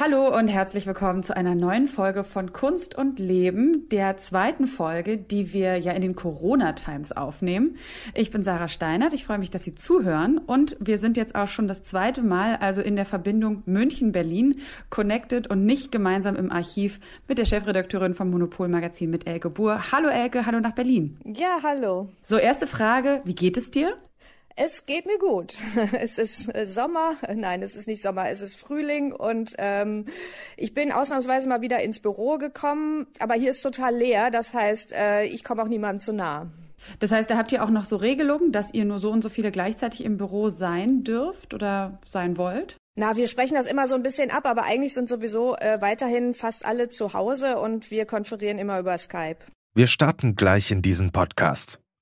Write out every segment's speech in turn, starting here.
Hallo und herzlich willkommen zu einer neuen Folge von Kunst und Leben, der zweiten Folge, die wir ja in den Corona-Times aufnehmen. Ich bin Sarah Steinert, ich freue mich, dass Sie zuhören und wir sind jetzt auch schon das zweite Mal also in der Verbindung München-Berlin connected und nicht gemeinsam im Archiv mit der Chefredakteurin vom Monopol-Magazin mit Elke Buhr. Hallo Elke, hallo nach Berlin. Ja, hallo. So, erste Frage, wie geht es dir? Es geht mir gut. Es ist äh, Sommer, nein, es ist nicht Sommer, es ist Frühling und ähm, ich bin ausnahmsweise mal wieder ins Büro gekommen, aber hier ist total leer, das heißt, äh, ich komme auch niemandem zu nah. Das heißt, da habt ihr auch noch so Regelungen, dass ihr nur so und so viele gleichzeitig im Büro sein dürft oder sein wollt? Na, wir sprechen das immer so ein bisschen ab, aber eigentlich sind sowieso äh, weiterhin fast alle zu Hause und wir konferieren immer über Skype. Wir starten gleich in diesen Podcast.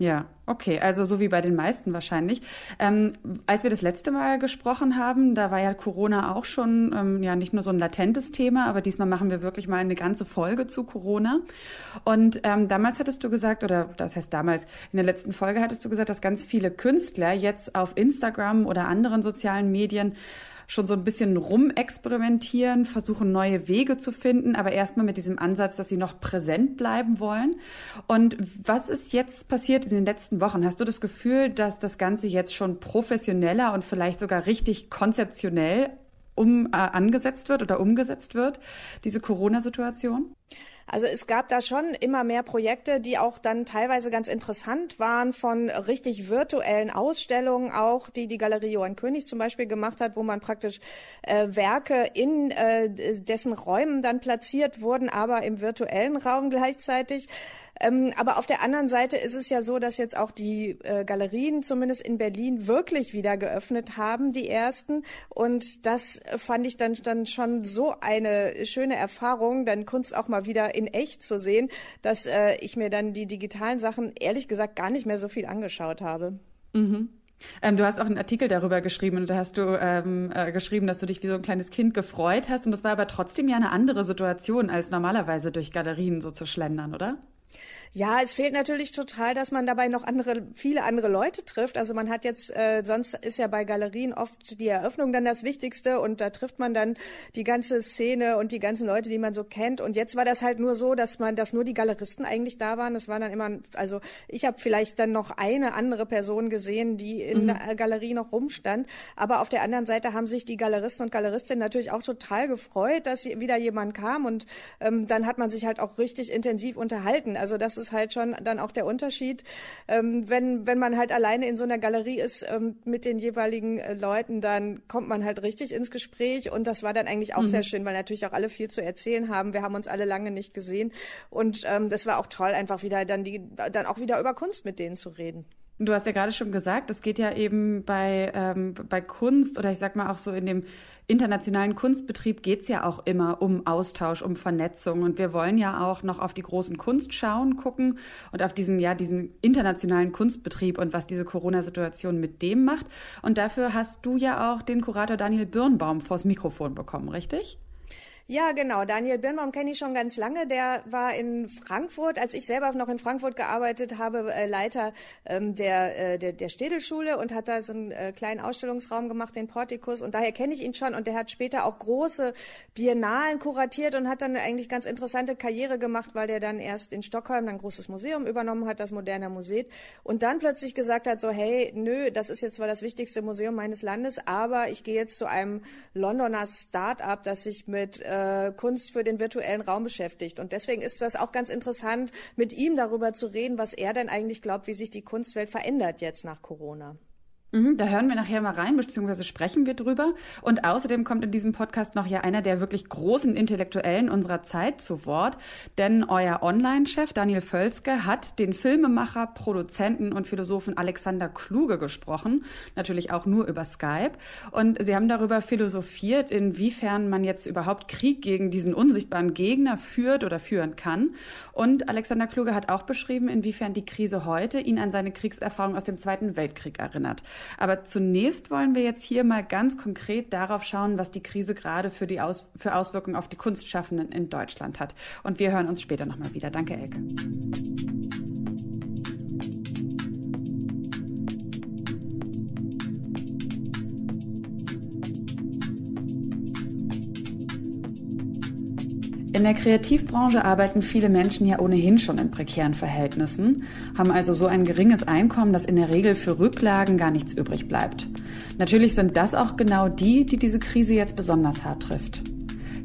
Ja, okay, also so wie bei den meisten wahrscheinlich. Ähm, als wir das letzte Mal gesprochen haben, da war ja Corona auch schon ähm, ja nicht nur so ein latentes Thema, aber diesmal machen wir wirklich mal eine ganze Folge zu Corona. Und ähm, damals hattest du gesagt, oder das heißt damals, in der letzten Folge hattest du gesagt, dass ganz viele Künstler jetzt auf Instagram oder anderen sozialen Medien schon so ein bisschen rumexperimentieren, versuchen neue Wege zu finden, aber erstmal mit diesem Ansatz, dass sie noch präsent bleiben wollen. Und was ist jetzt passiert in den letzten Wochen? Hast du das Gefühl, dass das Ganze jetzt schon professioneller und vielleicht sogar richtig konzeptionell um, äh, angesetzt wird oder umgesetzt wird, diese Corona-Situation? Also es gab da schon immer mehr Projekte, die auch dann teilweise ganz interessant waren von richtig virtuellen Ausstellungen auch, die die Galerie Johann König zum Beispiel gemacht hat, wo man praktisch äh, Werke in äh, dessen Räumen dann platziert wurden, aber im virtuellen Raum gleichzeitig. Ähm, aber auf der anderen Seite ist es ja so, dass jetzt auch die äh, Galerien, zumindest in Berlin, wirklich wieder geöffnet haben, die ersten. Und das fand ich dann, dann schon so eine schöne Erfahrung, dann Kunst auch mal wieder in echt zu sehen, dass äh, ich mir dann die digitalen Sachen ehrlich gesagt gar nicht mehr so viel angeschaut habe. Mhm. Ähm, du hast auch einen Artikel darüber geschrieben und da hast du ähm, äh, geschrieben, dass du dich wie so ein kleines Kind gefreut hast und das war aber trotzdem ja eine andere Situation, als normalerweise durch Galerien so zu schlendern, oder? Ja, es fehlt natürlich total, dass man dabei noch andere, viele andere Leute trifft. Also man hat jetzt, äh, sonst ist ja bei Galerien oft die Eröffnung dann das Wichtigste und da trifft man dann die ganze Szene und die ganzen Leute, die man so kennt. Und jetzt war das halt nur so, dass man, dass nur die Galeristen eigentlich da waren. Das waren dann immer, also ich habe vielleicht dann noch eine andere Person gesehen, die in mhm. der Galerie noch rumstand. Aber auf der anderen Seite haben sich die Galeristen und Galeristinnen natürlich auch total gefreut, dass wieder jemand kam und ähm, dann hat man sich halt auch richtig intensiv unterhalten. Also das ist halt schon dann auch der Unterschied. Ähm, wenn, wenn man halt alleine in so einer Galerie ist ähm, mit den jeweiligen äh, Leuten, dann kommt man halt richtig ins Gespräch und das war dann eigentlich auch mhm. sehr schön, weil natürlich auch alle viel zu erzählen haben. Wir haben uns alle lange nicht gesehen und ähm, das war auch toll, einfach wieder dann die, dann auch wieder über Kunst mit denen zu reden. Du hast ja gerade schon gesagt, es geht ja eben bei, ähm, bei Kunst oder ich sag mal auch so in dem internationalen Kunstbetrieb geht's ja auch immer um Austausch, um Vernetzung. Und wir wollen ja auch noch auf die großen Kunst schauen, gucken und auf diesen, ja, diesen internationalen Kunstbetrieb und was diese Corona-Situation mit dem macht. Und dafür hast du ja auch den Kurator Daniel Birnbaum vors Mikrofon bekommen, richtig? Ja, genau. Daniel Birnbaum kenne ich schon ganz lange. Der war in Frankfurt, als ich selber noch in Frankfurt gearbeitet habe, äh, Leiter ähm, der, äh, der, der Städelschule und hat da so einen äh, kleinen Ausstellungsraum gemacht, den Portikus. Und daher kenne ich ihn schon. Und der hat später auch große Biennalen kuratiert und hat dann eigentlich ganz interessante Karriere gemacht, weil der dann erst in Stockholm ein großes Museum übernommen hat, das Moderne Museum. Und dann plötzlich gesagt hat, so, hey, nö, das ist jetzt zwar das wichtigste Museum meines Landes, aber ich gehe jetzt zu einem Londoner Start-up, das sich mit äh, äh, Kunst für den virtuellen Raum beschäftigt. Und deswegen ist das auch ganz interessant, mit ihm darüber zu reden, was er denn eigentlich glaubt, wie sich die Kunstwelt verändert jetzt nach Corona. Mhm, da hören wir nachher mal rein, beziehungsweise sprechen wir drüber. Und außerdem kommt in diesem Podcast noch ja einer der wirklich großen Intellektuellen unserer Zeit zu Wort. Denn euer Online-Chef Daniel Völzke hat den Filmemacher, Produzenten und Philosophen Alexander Kluge gesprochen. Natürlich auch nur über Skype. Und sie haben darüber philosophiert, inwiefern man jetzt überhaupt Krieg gegen diesen unsichtbaren Gegner führt oder führen kann. Und Alexander Kluge hat auch beschrieben, inwiefern die Krise heute ihn an seine Kriegserfahrung aus dem Zweiten Weltkrieg erinnert. Aber zunächst wollen wir jetzt hier mal ganz konkret darauf schauen, was die Krise gerade für, die Aus für Auswirkungen auf die Kunstschaffenden in Deutschland hat. Und wir hören uns später nochmal wieder. Danke, Elke. In der Kreativbranche arbeiten viele Menschen ja ohnehin schon in prekären Verhältnissen, haben also so ein geringes Einkommen, dass in der Regel für Rücklagen gar nichts übrig bleibt. Natürlich sind das auch genau die, die diese Krise jetzt besonders hart trifft.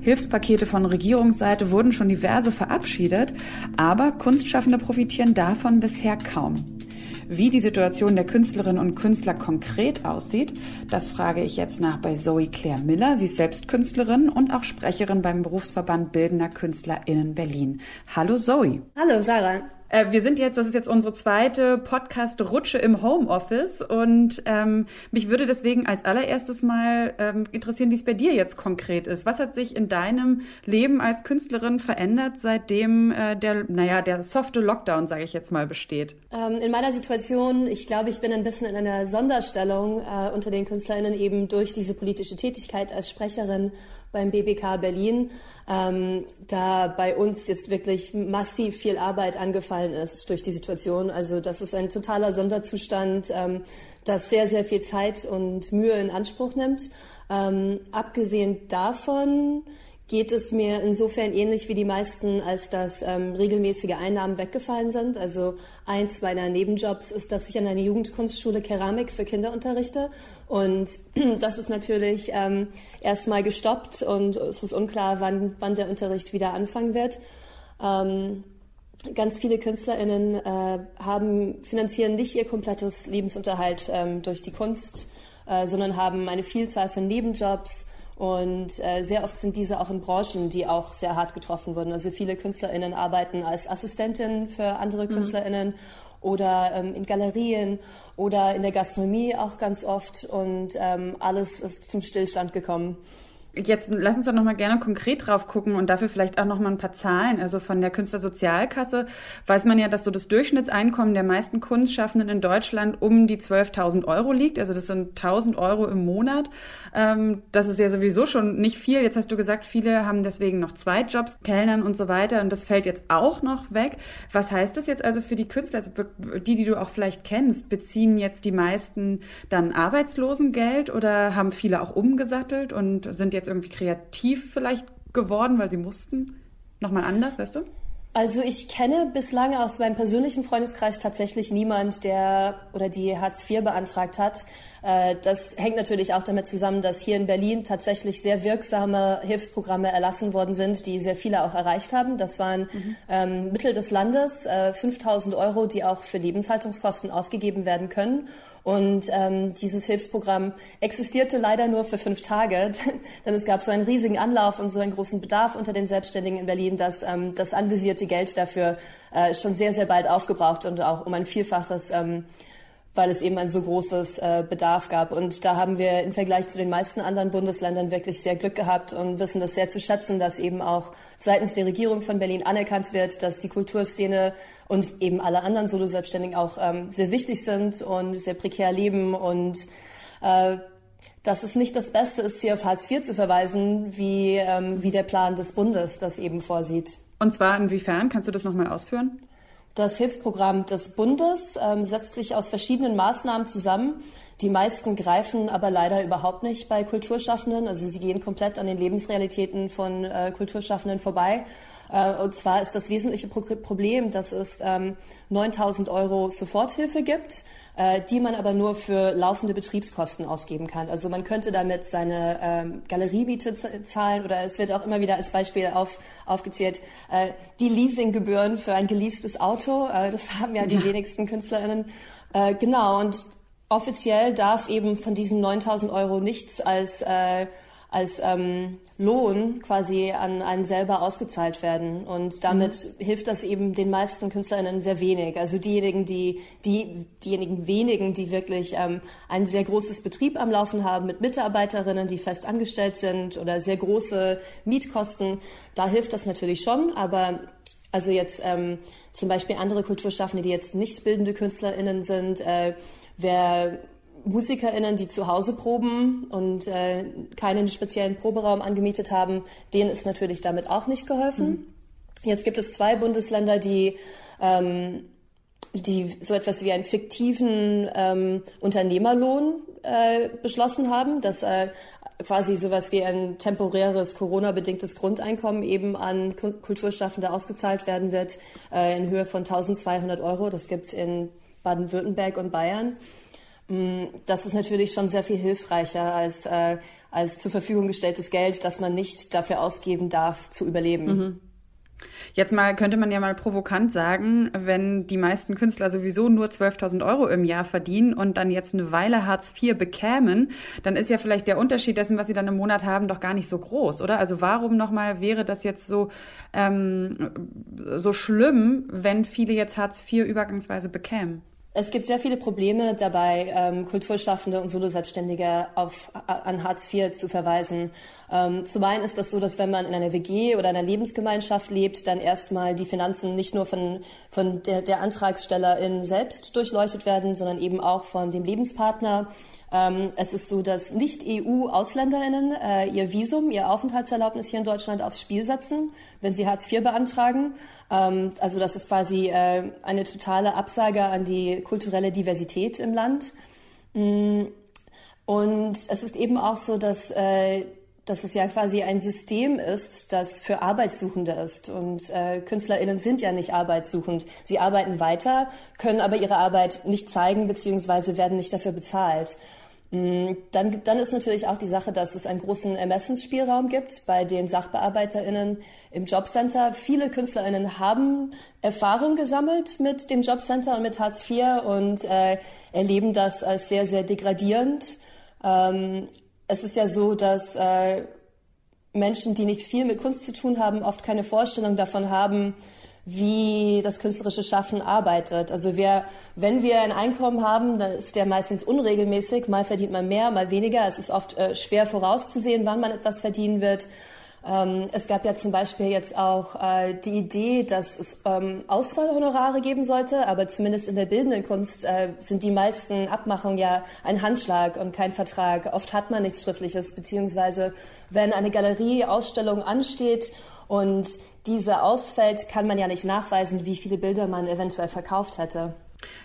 Hilfspakete von Regierungsseite wurden schon diverse verabschiedet, aber Kunstschaffende profitieren davon bisher kaum. Wie die Situation der Künstlerinnen und Künstler konkret aussieht, das frage ich jetzt nach bei Zoe Claire Miller. Sie ist selbst Künstlerin und auch Sprecherin beim Berufsverband Bildender KünstlerInnen Berlin. Hallo Zoe. Hallo Sarah. Äh, wir sind jetzt, das ist jetzt unsere zweite Podcast-Rutsche im Homeoffice und ähm, mich würde deswegen als allererstes mal ähm, interessieren, wie es bei dir jetzt konkret ist. Was hat sich in deinem Leben als Künstlerin verändert, seitdem äh, der, naja, der softe Lockdown, sage ich jetzt mal, besteht? Ähm, in meiner Situation, ich glaube, ich bin ein bisschen in einer Sonderstellung äh, unter den KünstlerInnen eben durch diese politische Tätigkeit als Sprecherin beim BBK Berlin, ähm, da bei uns jetzt wirklich massiv viel Arbeit angefallen ist durch die Situation. Also das ist ein totaler Sonderzustand, ähm, das sehr, sehr viel Zeit und Mühe in Anspruch nimmt. Ähm, abgesehen davon geht es mir insofern ähnlich wie die meisten, als dass ähm, regelmäßige Einnahmen weggefallen sind. Also eins meiner Nebenjobs ist, dass ich an einer Jugendkunstschule Keramik für Kinder unterrichte. Und das ist natürlich ähm, erstmal gestoppt und es ist unklar, wann, wann der Unterricht wieder anfangen wird. Ähm, ganz viele KünstlerInnen äh, haben, finanzieren nicht ihr komplettes Lebensunterhalt ähm, durch die Kunst, äh, sondern haben eine Vielzahl von Nebenjobs, und äh, sehr oft sind diese auch in Branchen, die auch sehr hart getroffen wurden. Also viele KünstlerInnen arbeiten als Assistentin für andere mhm. KünstlerInnen oder ähm, in Galerien oder in der Gastronomie auch ganz oft. Und ähm, alles ist zum Stillstand gekommen. Jetzt lass uns doch noch mal gerne konkret drauf gucken und dafür vielleicht auch noch mal ein paar Zahlen. Also von der Künstlersozialkasse weiß man ja, dass so das Durchschnittseinkommen der meisten Kunstschaffenden in Deutschland um die 12.000 Euro liegt. Also das sind 1.000 Euro im Monat. Ähm, das ist ja sowieso schon nicht viel. Jetzt hast du gesagt, viele haben deswegen noch zwei Jobs, Kellnern und so weiter. Und das fällt jetzt auch noch weg. Was heißt das jetzt also für die Künstler, also die, die du auch vielleicht kennst, beziehen jetzt die meisten dann Arbeitslosengeld oder haben viele auch umgesattelt und sind jetzt jetzt irgendwie kreativ vielleicht geworden, weil sie mussten? Nochmal anders, weißt du? Also ich kenne bislang aus meinem persönlichen Freundeskreis tatsächlich niemand, der oder die Hartz IV beantragt hat. Äh, das hängt natürlich auch damit zusammen, dass hier in Berlin tatsächlich sehr wirksame Hilfsprogramme erlassen worden sind, die sehr viele auch erreicht haben. Das waren mhm. Mittel des Landes, äh, 5000 Euro, die auch für Lebenshaltungskosten ausgegeben werden können. Und ähm, dieses Hilfsprogramm existierte leider nur für fünf Tage, denn es gab so einen riesigen Anlauf und so einen großen Bedarf unter den Selbstständigen in Berlin, dass ähm, das anvisierte Geld dafür äh, schon sehr, sehr bald aufgebraucht und auch um ein Vielfaches ähm, weil es eben ein so großes äh, Bedarf gab. Und da haben wir im Vergleich zu den meisten anderen Bundesländern wirklich sehr Glück gehabt und wissen das sehr zu schätzen, dass eben auch seitens der Regierung von Berlin anerkannt wird, dass die Kulturszene und eben alle anderen Solo-Selbstständigen auch ähm, sehr wichtig sind und sehr prekär leben und äh, dass es nicht das Beste ist, sie auf Hartz IV zu verweisen, wie, ähm, wie der Plan des Bundes das eben vorsieht. Und zwar inwiefern? Kannst du das nochmal ausführen? Das Hilfsprogramm des Bundes ähm, setzt sich aus verschiedenen Maßnahmen zusammen. Die meisten greifen aber leider überhaupt nicht bei Kulturschaffenden. Also sie gehen komplett an den Lebensrealitäten von äh, Kulturschaffenden vorbei. Äh, und zwar ist das wesentliche Pro Problem, dass es ähm, 9000 Euro Soforthilfe gibt äh, die man aber nur für laufende Betriebskosten ausgeben kann. Also man könnte damit seine ähm, Galeriemiete zahlen oder es wird auch immer wieder als Beispiel auf, aufgezählt, äh, die Leasinggebühren für ein geleastes Auto. Äh, das haben ja die ja. wenigsten KünstlerInnen. Äh, genau, und offiziell darf eben von diesen 9000 Euro nichts als äh, als ähm, Lohn quasi an einen selber ausgezahlt werden. Und damit mhm. hilft das eben den meisten KünstlerInnen sehr wenig. Also diejenigen, die, die, diejenigen wenigen, die wirklich ähm, ein sehr großes Betrieb am Laufen haben mit Mitarbeiterinnen, die fest angestellt sind oder sehr große Mietkosten, da hilft das natürlich schon. Aber also jetzt ähm, zum Beispiel andere Kulturschaffende, die jetzt nicht bildende KünstlerInnen sind, äh, wer MusikerInnen, die zu Hause proben und äh, keinen speziellen Proberaum angemietet haben, denen ist natürlich damit auch nicht geholfen. Mhm. Jetzt gibt es zwei Bundesländer, die ähm, die so etwas wie einen fiktiven ähm, Unternehmerlohn äh, beschlossen haben, dass äh, quasi sowas wie ein temporäres Corona-bedingtes Grundeinkommen eben an Kulturschaffende ausgezahlt werden wird äh, in Höhe von 1200 Euro. Das gibt's in Baden-Württemberg und Bayern. Mm, das ist natürlich schon sehr viel hilfreicher als, äh, als zur Verfügung gestelltes Geld, das man nicht dafür ausgeben darf, zu überleben. Mhm. Jetzt mal könnte man ja mal provokant sagen, wenn die meisten Künstler sowieso nur 12.000 Euro im Jahr verdienen und dann jetzt eine Weile Hartz IV bekämen, dann ist ja vielleicht der Unterschied dessen, was sie dann im Monat haben, doch gar nicht so groß, oder? Also warum nochmal wäre das jetzt so ähm, so schlimm, wenn viele jetzt Hartz IV übergangsweise bekämen? Es gibt sehr viele Probleme dabei, ähm, Kulturschaffende und Solo-Selbstständige auf, an Hartz IV zu verweisen. Ähm, zum einen ist das so, dass wenn man in einer WG oder einer Lebensgemeinschaft lebt, dann erstmal die Finanzen nicht nur von, von der, der Antragstellerin selbst durchleuchtet werden, sondern eben auch von dem Lebenspartner. Ähm, es ist so, dass Nicht-EU-AusländerInnen äh, ihr Visum, ihr Aufenthaltserlaubnis hier in Deutschland aufs Spiel setzen, wenn sie Hartz IV beantragen. Ähm, also das ist quasi äh, eine totale Absage an die kulturelle Diversität im Land. Mm, und es ist eben auch so, dass äh, dass es ja quasi ein System ist, das für Arbeitssuchende ist. Und äh, KünstlerInnen sind ja nicht arbeitssuchend. Sie arbeiten weiter, können aber ihre Arbeit nicht zeigen beziehungsweise werden nicht dafür bezahlt. Mm, dann, dann ist natürlich auch die Sache, dass es einen großen Ermessensspielraum gibt bei den SachbearbeiterInnen im Jobcenter. Viele KünstlerInnen haben Erfahrung gesammelt mit dem Jobcenter und mit Hartz IV und äh, erleben das als sehr, sehr degradierend. Ähm, es ist ja so, dass äh, Menschen, die nicht viel mit Kunst zu tun haben, oft keine Vorstellung davon haben, wie das künstlerische Schaffen arbeitet. Also wir, wenn wir ein Einkommen haben, dann ist der meistens unregelmäßig. Mal verdient man mehr, mal weniger. Es ist oft äh, schwer vorauszusehen, wann man etwas verdienen wird. Ähm, es gab ja zum Beispiel jetzt auch äh, die Idee, dass es ähm, Auswahlhonorare geben sollte, aber zumindest in der bildenden Kunst äh, sind die meisten Abmachungen ja ein Handschlag und kein Vertrag. Oft hat man nichts Schriftliches, beziehungsweise wenn eine Galerieausstellung ansteht und diese ausfällt, kann man ja nicht nachweisen, wie viele Bilder man eventuell verkauft hätte.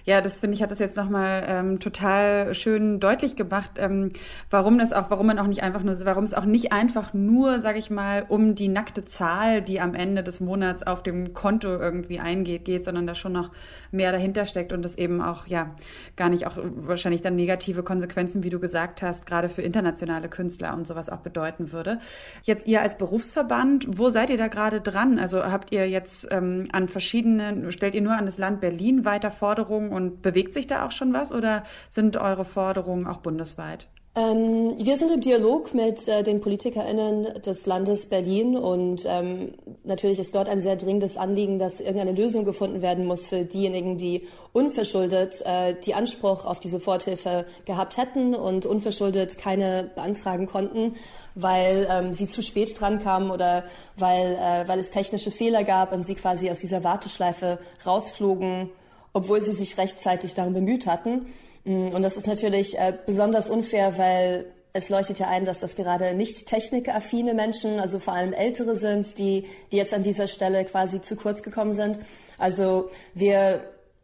Ja, das finde ich hat das jetzt nochmal ähm, total schön deutlich gemacht, ähm, warum das auch, warum man auch nicht einfach nur, warum es auch nicht einfach nur, sage ich mal, um die nackte Zahl, die am Ende des Monats auf dem Konto irgendwie eingeht, geht, sondern da schon noch mehr dahinter steckt und das eben auch ja gar nicht auch wahrscheinlich dann negative Konsequenzen, wie du gesagt hast, gerade für internationale Künstler und sowas auch bedeuten würde. Jetzt ihr als Berufsverband, wo seid ihr da gerade dran? Also habt ihr jetzt ähm, an verschiedenen, stellt ihr nur an das Land Berlin weiter Forderungen und bewegt sich da auch schon was oder sind eure Forderungen auch bundesweit? Ähm, wir sind im Dialog mit äh, den PolitikerInnen des Landes Berlin und ähm, natürlich ist dort ein sehr dringendes Anliegen, dass irgendeine Lösung gefunden werden muss für diejenigen, die unverschuldet äh, die Anspruch auf diese Forthilfe gehabt hätten und unverschuldet keine beantragen konnten, weil ähm, sie zu spät dran kamen oder weil, äh, weil es technische Fehler gab und sie quasi aus dieser Warteschleife rausflogen, obwohl sie sich rechtzeitig darum bemüht hatten. Mm, und das ist natürlich äh, besonders unfair, weil es leuchtet ja ein, dass das gerade nicht technikaffine Menschen, also vor allem ältere sind, die, die jetzt an dieser Stelle quasi zu kurz gekommen sind. Also wir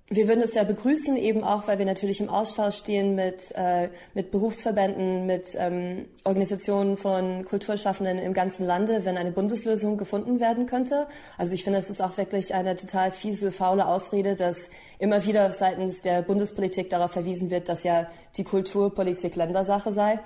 wir würden es ja begrüßen, eben auch, weil wir natürlich im Austausch stehen mit, äh, mit Berufsverbänden, mit ähm, Organisationen von Kulturschaffenden im ganzen Lande, wenn eine Bundeslösung gefunden werden könnte. Also ich finde, es ist auch wirklich eine total fiese, faule Ausrede, dass immer wieder seitens der Bundespolitik darauf verwiesen wird, dass ja die Kulturpolitik Ländersache sei.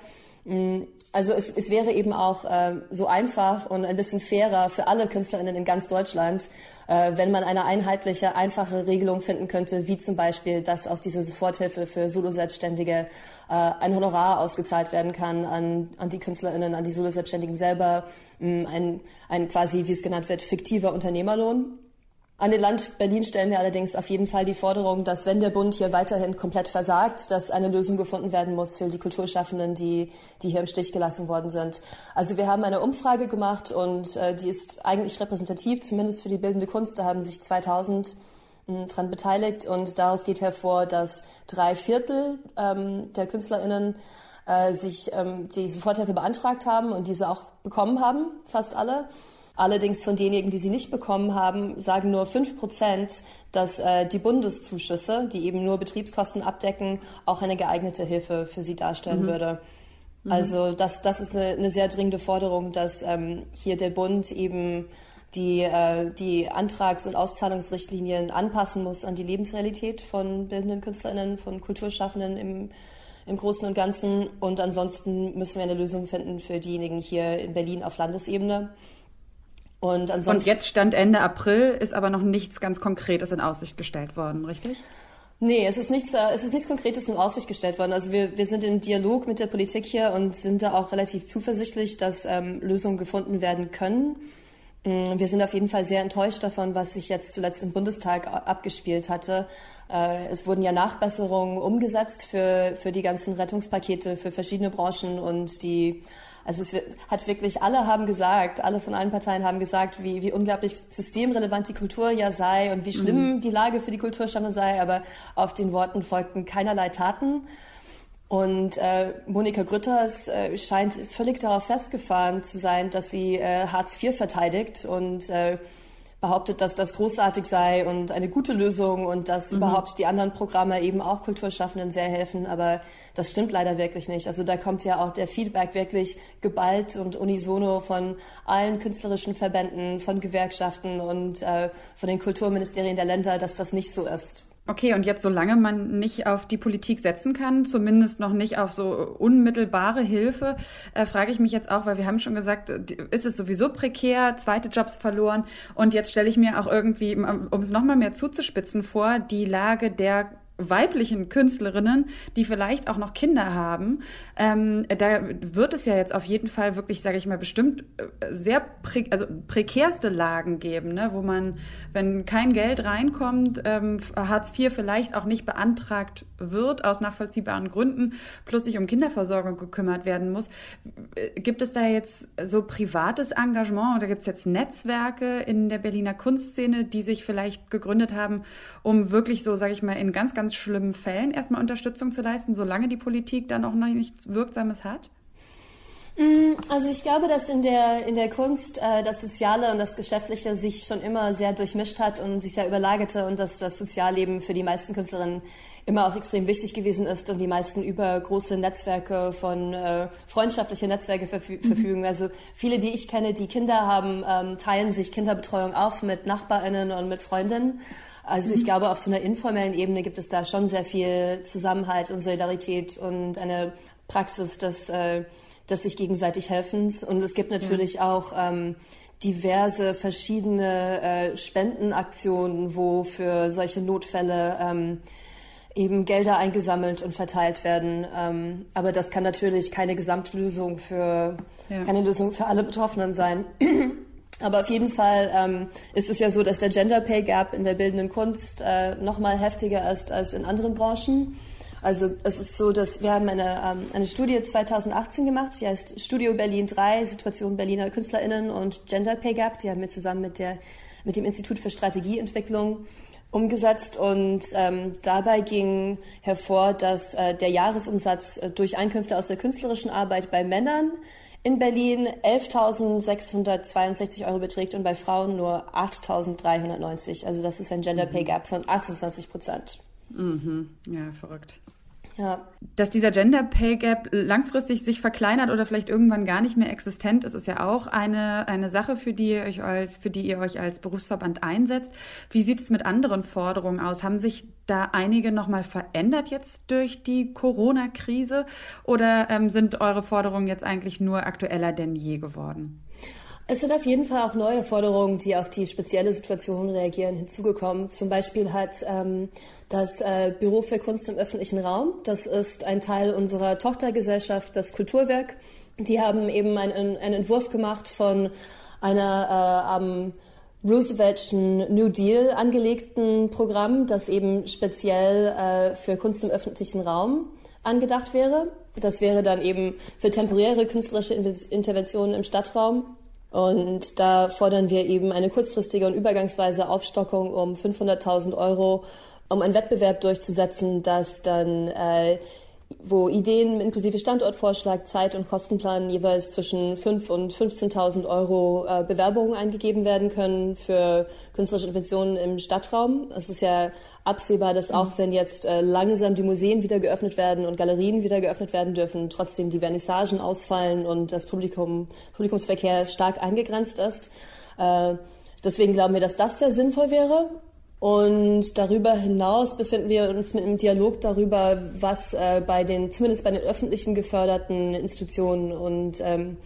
Mm, also es, es wäre eben auch äh, so einfach und ein bisschen fairer für alle Künstlerinnen in ganz Deutschland, äh, wenn man eine einheitliche, einfache Regelung finden könnte, wie zum Beispiel, dass aus dieser Soforthilfe für Solo-Selbstständige äh, ein Honorar ausgezahlt werden kann an, an die KünstlerInnen, an die Solo-Selbstständigen selber, mm, ein, ein quasi, wie es genannt wird, fiktiver Unternehmerlohn. An den Land Berlin stellen wir allerdings auf jeden Fall die Forderung, dass wenn der Bund hier weiterhin komplett versagt, dass eine Lösung gefunden werden muss für die Kulturschaffenden, die, die hier im Stich gelassen worden sind. Also wir haben eine Umfrage gemacht und äh, die ist eigentlich repräsentativ, zumindest für die bildende Kunst. Da haben sich 2000 mh, dran beteiligt und daraus geht hervor, dass drei Viertel ähm, der KünstlerInnen äh, sich ähm, die Soforthilfe beantragt haben und diese auch bekommen haben, fast alle. Allerdings von denjenigen, die sie nicht bekommen haben, sagen nur fünf Prozent, dass äh, die Bundeszuschüsse, die eben nur Betriebskosten abdecken, auch eine geeignete Hilfe für sie darstellen mhm. würde. Mhm. Also das, das ist eine, eine sehr dringende Forderung, dass ähm, hier der Bund eben die, äh, die Antrags- und Auszahlungsrichtlinien anpassen muss an die Lebensrealität von bildenden KünstlerInnen, von Kulturschaffenden im, im Großen und Ganzen. Und ansonsten müssen wir eine Lösung finden für diejenigen hier in Berlin auf Landesebene. Und, ansonsten und jetzt Stand Ende April ist aber noch nichts ganz Konkretes in Aussicht gestellt worden, richtig? Nee, es ist nichts, äh, es ist nichts Konkretes in Aussicht gestellt worden. Also wir, wir sind im Dialog mit der Politik hier und sind da auch relativ zuversichtlich, dass ähm, Lösungen gefunden werden können. Mm, wir sind auf jeden Fall sehr enttäuscht davon, was sich jetzt zuletzt im Bundestag abgespielt hatte. Äh, es wurden ja Nachbesserungen umgesetzt für, für die ganzen Rettungspakete für verschiedene Branchen und die also es hat wirklich, alle haben gesagt, alle von allen Parteien haben gesagt, wie, wie unglaublich systemrelevant die Kultur ja sei und wie schlimm mhm. die Lage für die Kulturschaffenden sei, aber auf den Worten folgten keinerlei Taten. Und äh, Monika Grütters äh, scheint völlig darauf festgefahren zu sein, dass sie äh, Hartz IV verteidigt und äh, behauptet, dass das großartig sei und eine gute Lösung und dass mhm. überhaupt die anderen Programme eben auch Kulturschaffenden sehr helfen. Aber das stimmt leider wirklich nicht. Also da kommt ja auch der Feedback wirklich geballt und unisono von allen künstlerischen Verbänden, von Gewerkschaften und äh, von den Kulturministerien der Länder, dass das nicht so ist. Okay, und jetzt, solange man nicht auf die Politik setzen kann, zumindest noch nicht auf so unmittelbare Hilfe, äh, frage ich mich jetzt auch, weil wir haben schon gesagt, ist es sowieso prekär, zweite Jobs verloren. Und jetzt stelle ich mir auch irgendwie, um es nochmal mehr zuzuspitzen, vor, die Lage der weiblichen Künstlerinnen, die vielleicht auch noch Kinder haben, ähm, da wird es ja jetzt auf jeden Fall wirklich, sage ich mal, bestimmt äh, sehr pre also prekärste Lagen geben, ne? wo man, wenn kein Geld reinkommt, ähm, Hartz IV vielleicht auch nicht beantragt wird aus nachvollziehbaren Gründen, plus sich um Kinderversorgung gekümmert werden muss. Gibt es da jetzt so privates Engagement oder gibt es jetzt Netzwerke in der Berliner Kunstszene, die sich vielleicht gegründet haben, um wirklich so, sage ich mal, in ganz, ganz ganz schlimmen Fällen erstmal Unterstützung zu leisten, solange die Politik dann auch noch nichts Wirksames hat? Mm, also ich glaube, dass in der, in der Kunst äh, das Soziale und das Geschäftliche sich schon immer sehr durchmischt hat und sich sehr überlagerte und dass das Sozialleben für die meisten Künstlerinnen immer auch extrem wichtig gewesen ist und die meisten über große Netzwerke von äh, freundschaftliche Netzwerke verfü mhm. verfügen. Also viele, die ich kenne, die Kinder haben, ähm, teilen sich Kinderbetreuung auf mit Nachbarinnen und mit Freundinnen. Also ich glaube, auf so einer informellen Ebene gibt es da schon sehr viel Zusammenhalt und Solidarität und eine Praxis des, äh, des sich gegenseitig Helfens. Und es gibt natürlich ja. auch ähm, diverse verschiedene äh, Spendenaktionen, wo für solche Notfälle ähm, eben Gelder eingesammelt und verteilt werden. Ähm, aber das kann natürlich keine Gesamtlösung für, ja. keine Lösung für alle Betroffenen sein. Aber auf jeden Fall ähm, ist es ja so, dass der Gender Pay Gap in der bildenden Kunst äh, noch mal heftiger ist als in anderen Branchen. Also es ist so, dass wir haben eine, ähm, eine Studie 2018 gemacht, die heißt Studio Berlin 3, Situation Berliner KünstlerInnen und Gender Pay Gap. Die haben wir zusammen mit, der, mit dem Institut für Strategieentwicklung umgesetzt und ähm, dabei ging hervor, dass äh, der Jahresumsatz äh, durch Einkünfte aus der künstlerischen Arbeit bei Männern in Berlin 11.662 Euro beträgt und bei Frauen nur 8.390. Also das ist ein Gender Pay Gap von 28 Prozent. Mhm. Ja, verrückt. Ja. Dass dieser Gender Pay Gap langfristig sich verkleinert oder vielleicht irgendwann gar nicht mehr existent ist, ist ja auch eine, eine Sache, für die, ihr euch als, für die ihr euch als Berufsverband einsetzt. Wie sieht es mit anderen Forderungen aus? Haben sich da einige nochmal verändert jetzt durch die Corona-Krise oder ähm, sind eure Forderungen jetzt eigentlich nur aktueller denn je geworden? Es sind auf jeden Fall auch neue Forderungen, die auf die spezielle Situation reagieren, hinzugekommen. Zum Beispiel hat ähm, das äh, Büro für Kunst im öffentlichen Raum, das ist ein Teil unserer Tochtergesellschaft, das Kulturwerk. Die haben eben einen, einen Entwurf gemacht von einer äh, am Rooseveltschen New Deal angelegten Programm, das eben speziell äh, für Kunst im öffentlichen Raum angedacht wäre. Das wäre dann eben für temporäre künstlerische Interventionen im Stadtraum und da fordern wir eben eine kurzfristige und übergangsweise Aufstockung um 500.000 Euro, um einen Wettbewerb durchzusetzen, dass dann äh, wo Ideen inklusive Standortvorschlag, Zeit- und Kostenplan jeweils zwischen 5.000 und 15.000 Euro äh, Bewerbungen eingegeben werden können für künstlerische Interventionen im Stadtraum. Es ist ja absehbar, dass auch wenn jetzt äh, langsam die Museen wieder geöffnet werden und Galerien wieder geöffnet werden dürfen, trotzdem die Vernissagen ausfallen und das Publikum, Publikumsverkehr stark eingegrenzt ist. Äh, deswegen glauben wir, dass das sehr sinnvoll wäre. Und darüber hinaus befinden wir uns mit einem Dialog darüber, was äh, bei den, zumindest bei den öffentlichen geförderten Institutionen und, ähm,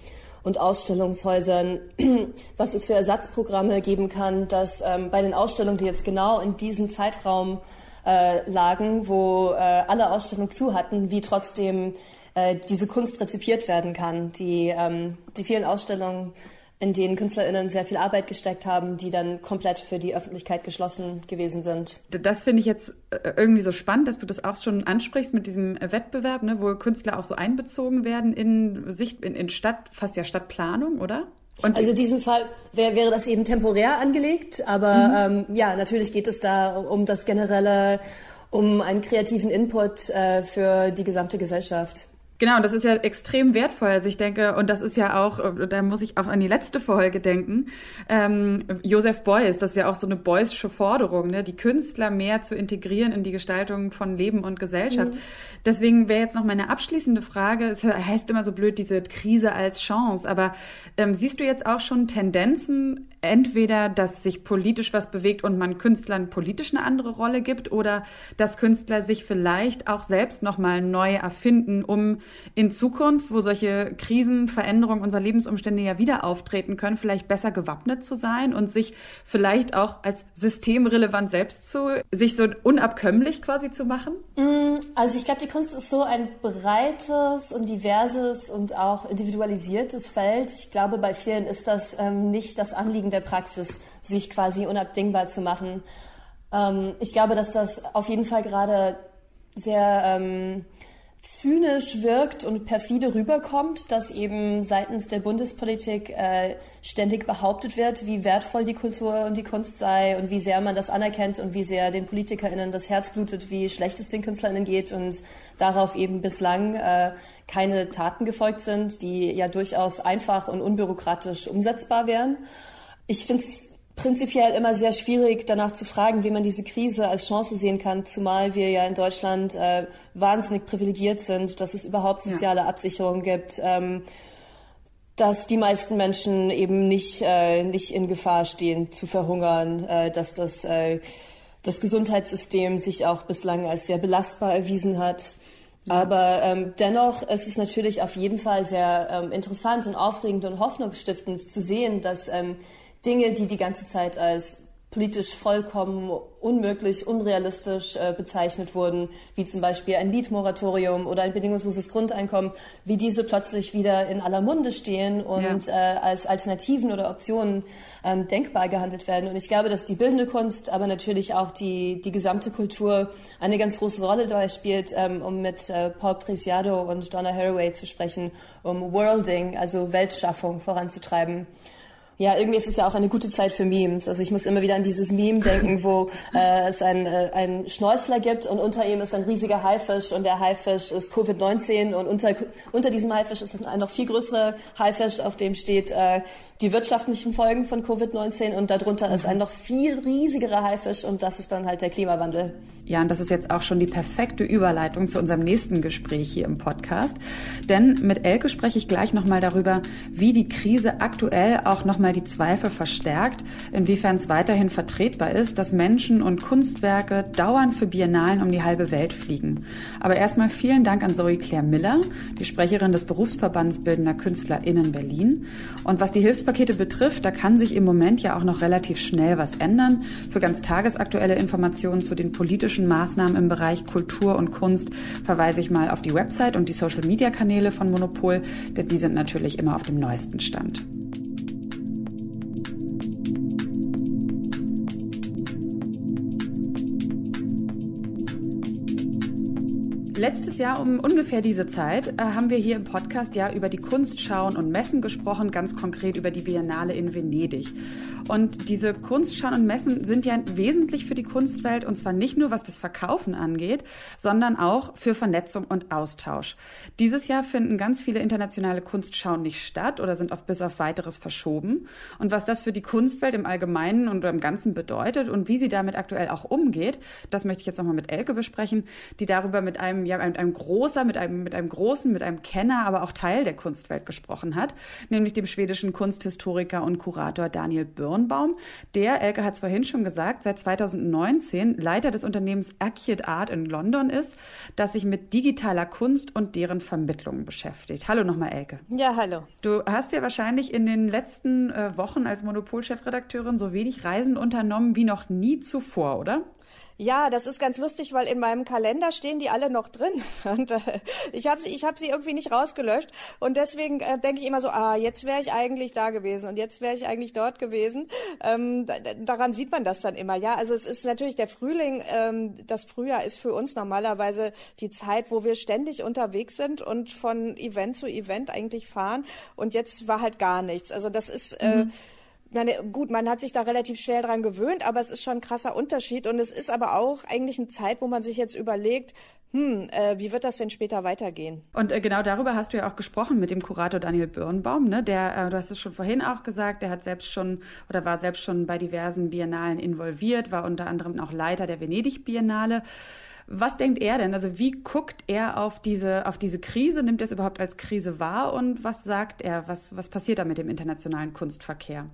und Ausstellungshäusern, was es für Ersatzprogramme geben kann, dass ähm, bei den Ausstellungen, die jetzt genau in diesem Zeitraum äh, lagen, wo äh, alle Ausstellungen zu hatten, wie trotzdem äh, diese Kunst rezipiert werden kann. Die, ähm, die vielen Ausstellungen in denen KünstlerInnen sehr viel Arbeit gesteckt haben, die dann komplett für die Öffentlichkeit geschlossen gewesen sind. Das finde ich jetzt äh, irgendwie so spannend, dass du das auch schon ansprichst mit diesem Wettbewerb, ne, wo Künstler auch so einbezogen werden in Sicht, in, in Stadt, fast ja Stadtplanung, oder? Und also in diesem Fall wär, wäre das eben temporär angelegt, aber mhm. ähm, ja, natürlich geht es da um das generelle, um einen kreativen Input äh, für die gesamte Gesellschaft. Genau, und das ist ja extrem wertvoll. Also ich denke, und das ist ja auch, da muss ich auch an die letzte Folge denken, ähm, Joseph Beuys, das ist ja auch so eine Beuysche Forderung, ne, die Künstler mehr zu integrieren in die Gestaltung von Leben und Gesellschaft. Mhm. Deswegen wäre jetzt noch meine abschließende Frage, es heißt immer so blöd, diese Krise als Chance, aber ähm, siehst du jetzt auch schon Tendenzen, entweder, dass sich politisch was bewegt und man Künstlern politisch eine andere Rolle gibt oder dass Künstler sich vielleicht auch selbst nochmal neu erfinden, um in Zukunft, wo solche Krisen, Veränderungen unserer Lebensumstände ja wieder auftreten können, vielleicht besser gewappnet zu sein und sich vielleicht auch als systemrelevant selbst zu, sich so unabkömmlich quasi zu machen? Mm, also ich glaube, die Kunst ist so ein breites und diverses und auch individualisiertes Feld. Ich glaube, bei vielen ist das ähm, nicht das Anliegen der Praxis, sich quasi unabdingbar zu machen. Ähm, ich glaube, dass das auf jeden Fall gerade sehr ähm, zynisch wirkt und perfide rüberkommt, dass eben seitens der Bundespolitik äh, ständig behauptet wird, wie wertvoll die Kultur und die Kunst sei und wie sehr man das anerkennt und wie sehr den PolitikerInnen das Herz blutet, wie schlecht es den KünstlerInnen geht und darauf eben bislang äh, keine Taten gefolgt sind, die ja durchaus einfach und unbürokratisch umsetzbar wären. Ich finde es prinzipiell immer sehr schwierig, danach zu fragen, wie man diese Krise als Chance sehen kann, zumal wir ja in Deutschland äh, wahnsinnig privilegiert sind, dass es überhaupt soziale ja. Absicherung gibt, ähm, dass die meisten Menschen eben nicht, äh, nicht in Gefahr stehen zu verhungern, äh, dass das, äh, das Gesundheitssystem sich auch bislang als sehr belastbar erwiesen hat. Ja. Aber ähm, dennoch ist es natürlich auf jeden Fall sehr ähm, interessant und aufregend und hoffnungsstiftend zu sehen, dass ähm, Dinge, die die ganze Zeit als politisch vollkommen unmöglich, unrealistisch äh, bezeichnet wurden, wie zum Beispiel ein Mietmoratorium oder ein bedingungsloses Grundeinkommen, wie diese plötzlich wieder in aller Munde stehen und ja. äh, als Alternativen oder Optionen ähm, denkbar gehandelt werden. Und ich glaube, dass die bildende Kunst, aber natürlich auch die, die gesamte Kultur eine ganz große Rolle dabei spielt, ähm, um mit äh, Paul Preciado und Donna Haraway zu sprechen, um Worlding, also Weltschaffung voranzutreiben. Ja, irgendwie ist es ja auch eine gute Zeit für Memes. Also ich muss immer wieder an dieses Meme denken, wo äh, es einen, äh, einen Schnorchler gibt und unter ihm ist ein riesiger Haifisch und der Haifisch ist Covid-19 und unter, unter diesem Haifisch ist ein noch viel größerer Haifisch, auf dem steht äh, die wirtschaftlichen Folgen von Covid-19 und darunter ist ein noch viel riesigerer Haifisch und das ist dann halt der Klimawandel. Ja, und das ist jetzt auch schon die perfekte Überleitung zu unserem nächsten Gespräch hier im Podcast. Denn mit Elke spreche ich gleich nochmal darüber, wie die Krise aktuell auch nochmal die Zweifel verstärkt, inwiefern es weiterhin vertretbar ist, dass Menschen und Kunstwerke dauernd für Biennalen um die halbe Welt fliegen. Aber erstmal vielen Dank an Zoe Claire Miller, die Sprecherin des Berufsverbands Bildender KünstlerInnen Berlin. Und was die Hilfspakete betrifft, da kann sich im Moment ja auch noch relativ schnell was ändern. Für ganz tagesaktuelle Informationen zu den politischen politischen Maßnahmen im Bereich Kultur und Kunst verweise ich mal auf die Website und die Social-Media-Kanäle von Monopol, denn die sind natürlich immer auf dem neuesten Stand. Letztes Jahr um ungefähr diese Zeit äh, haben wir hier im Podcast ja über die Kunstschauen und Messen gesprochen, ganz konkret über die Biennale in Venedig. Und diese Kunstschauen und Messen sind ja wesentlich für die Kunstwelt und zwar nicht nur was das Verkaufen angeht, sondern auch für Vernetzung und Austausch. Dieses Jahr finden ganz viele internationale Kunstschauen nicht statt oder sind auf bis auf weiteres verschoben. Und was das für die Kunstwelt im Allgemeinen und im Ganzen bedeutet und wie sie damit aktuell auch umgeht, das möchte ich jetzt nochmal mit Elke besprechen, die darüber mit einem, ja, mit einem großer, mit einem, mit einem großen, mit einem Kenner, aber auch Teil der Kunstwelt gesprochen hat, nämlich dem schwedischen Kunsthistoriker und Kurator Daniel Birnbaum. Der, Elke hat es vorhin schon gesagt, seit 2019 Leiter des Unternehmens Acute Art in London ist, das sich mit digitaler Kunst und deren Vermittlung beschäftigt. Hallo nochmal, Elke. Ja, hallo. Du hast ja wahrscheinlich in den letzten äh, Wochen als Monopol-Chefredakteurin so wenig Reisen unternommen wie noch nie zuvor, oder? Ja, das ist ganz lustig, weil in meinem Kalender stehen die alle noch drin. Und äh, ich habe sie, hab sie irgendwie nicht rausgelöscht. Und deswegen äh, denke ich immer so, ah, jetzt wäre ich eigentlich da gewesen und jetzt wäre ich eigentlich dort gewesen. Ähm, daran sieht man das dann immer. Ja, also es ist natürlich der Frühling, ähm, das Frühjahr ist für uns normalerweise die Zeit, wo wir ständig unterwegs sind und von Event zu Event eigentlich fahren. Und jetzt war halt gar nichts. Also das ist. Äh, mhm. Meine, gut, man hat sich da relativ schnell dran gewöhnt, aber es ist schon ein krasser Unterschied. Und es ist aber auch eigentlich eine Zeit, wo man sich jetzt überlegt, hm, äh, wie wird das denn später weitergehen? Und äh, genau darüber hast du ja auch gesprochen mit dem Kurator Daniel Birnbaum, ne? Der, äh, du hast es schon vorhin auch gesagt, der hat selbst schon oder war selbst schon bei diversen Biennalen involviert, war unter anderem auch Leiter der Venedig Biennale. Was denkt er denn? Also wie guckt er auf diese, auf diese Krise? Nimmt er es überhaupt als Krise wahr? Und was sagt er? Was, was passiert da mit dem internationalen Kunstverkehr?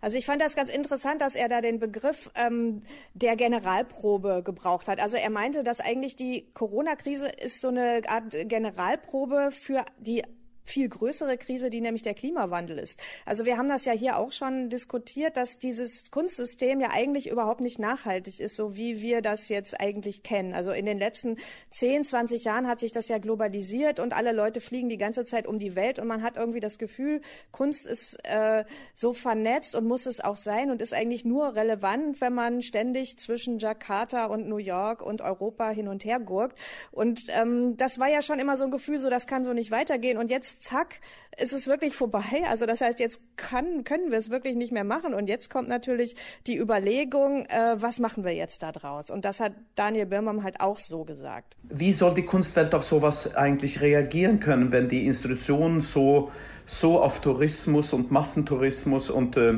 Also ich fand das ganz interessant, dass er da den Begriff ähm, der Generalprobe gebraucht hat. Also er meinte, dass eigentlich die Corona-Krise ist so eine Art Generalprobe für die viel größere Krise, die nämlich der Klimawandel ist. Also wir haben das ja hier auch schon diskutiert, dass dieses Kunstsystem ja eigentlich überhaupt nicht nachhaltig ist, so wie wir das jetzt eigentlich kennen. Also in den letzten 10, 20 Jahren hat sich das ja globalisiert und alle Leute fliegen die ganze Zeit um die Welt und man hat irgendwie das Gefühl, Kunst ist äh, so vernetzt und muss es auch sein und ist eigentlich nur relevant, wenn man ständig zwischen Jakarta und New York und Europa hin und her gurkt. Und ähm, das war ja schon immer so ein Gefühl, so das kann so nicht weitergehen. Und jetzt zack, ist es wirklich vorbei. Also das heißt, jetzt kann, können wir es wirklich nicht mehr machen. Und jetzt kommt natürlich die Überlegung, äh, was machen wir jetzt da draus? Und das hat Daniel Birnbaum halt auch so gesagt. Wie soll die Kunstwelt auf sowas eigentlich reagieren können, wenn die Institutionen so, so auf Tourismus und Massentourismus und äh,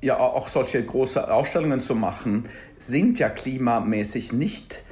ja auch solche große Ausstellungen zu machen, sind ja klimamäßig nicht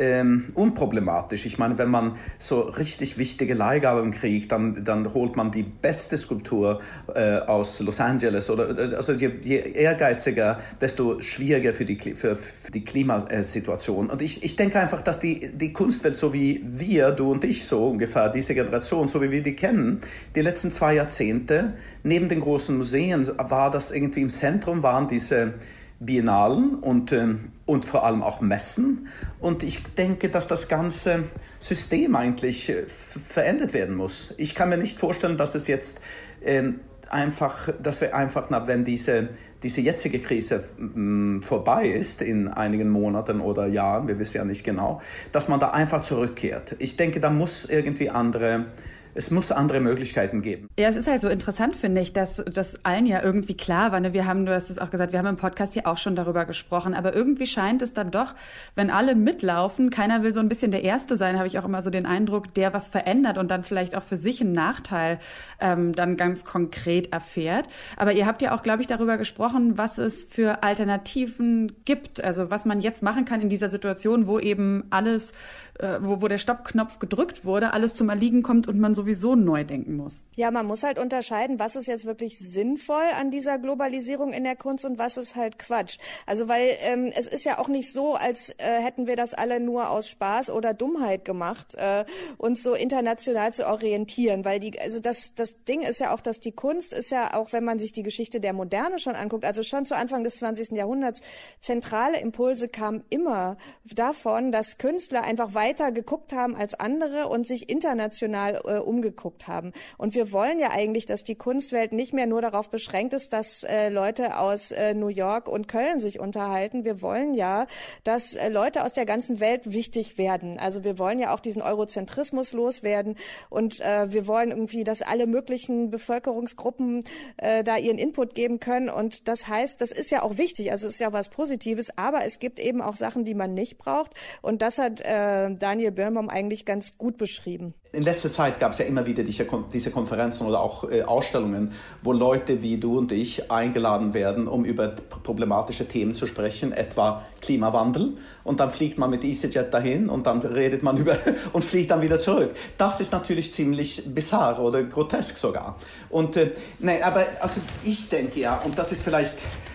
ähm, unproblematisch. Ich meine, wenn man so richtig wichtige Leihgaben kriegt, dann, dann holt man die beste Skulptur äh, aus Los Angeles. Oder, also je, je, ehrgeiziger, desto schwieriger für die, für, für die Klimasituation. Und ich, ich denke einfach, dass die, die Kunstwelt, so wie wir, du und ich so ungefähr, diese Generation, so wie wir die kennen, die letzten zwei Jahrzehnte, neben den großen Museen war das irgendwie im Zentrum, waren diese Biennalen und, ähm, und vor allem auch Messen. Und ich denke, dass das ganze System eigentlich äh, verändert werden muss. Ich kann mir nicht vorstellen, dass es jetzt ähm, einfach, dass wir einfach, wenn diese, diese jetzige Krise mh, vorbei ist, in einigen Monaten oder Jahren, wir wissen ja nicht genau, dass man da einfach zurückkehrt. Ich denke, da muss irgendwie andere es muss andere Möglichkeiten geben. Ja, es ist halt so interessant, finde ich, dass das allen ja irgendwie klar war. Ne? Wir haben, du hast es auch gesagt, wir haben im Podcast hier auch schon darüber gesprochen. Aber irgendwie scheint es dann doch, wenn alle mitlaufen, keiner will so ein bisschen der Erste sein, habe ich auch immer so den Eindruck, der was verändert und dann vielleicht auch für sich einen Nachteil ähm, dann ganz konkret erfährt. Aber ihr habt ja auch, glaube ich, darüber gesprochen, was es für Alternativen gibt. Also was man jetzt machen kann in dieser Situation, wo eben alles, äh, wo, wo der Stoppknopf gedrückt wurde, alles zum Erliegen kommt und man sowieso neu denken muss. Ja, man muss halt unterscheiden, was ist jetzt wirklich sinnvoll an dieser Globalisierung in der Kunst und was ist halt Quatsch. Also weil ähm, es ist ja auch nicht so, als äh, hätten wir das alle nur aus Spaß oder Dummheit gemacht, äh, uns so international zu orientieren, weil die, also das, das Ding ist ja auch, dass die Kunst ist ja auch, wenn man sich die Geschichte der Moderne schon anguckt, also schon zu Anfang des 20. Jahrhunderts, zentrale Impulse kamen immer davon, dass Künstler einfach weiter geguckt haben als andere und sich international äh, umgeguckt haben. Und wir wollen ja eigentlich, dass die Kunstwelt nicht mehr nur darauf beschränkt ist, dass äh, Leute aus äh, New York und Köln sich unterhalten. Wir wollen ja, dass äh, Leute aus der ganzen Welt wichtig werden. Also wir wollen ja auch diesen Eurozentrismus loswerden und äh, wir wollen irgendwie, dass alle möglichen Bevölkerungsgruppen äh, da ihren Input geben können. Und das heißt, das ist ja auch wichtig. Also es ist ja was Positives, aber es gibt eben auch Sachen, die man nicht braucht. Und das hat äh, Daniel Birnbaum eigentlich ganz gut beschrieben in letzter Zeit gab es ja immer wieder diese, Konferenzen oder auch äh, Ausstellungen, wo Leute wie du und ich eingeladen werden, um über problematische Themen zu sprechen, etwa Klimawandel. Und dann fliegt man mit EasyJet dahin und dann redet man über und fliegt dann wieder zurück. Das ist natürlich ziemlich bizarr oder grotesk sogar. Und äh, nee, aber also ich denke ja, und das ist vielleicht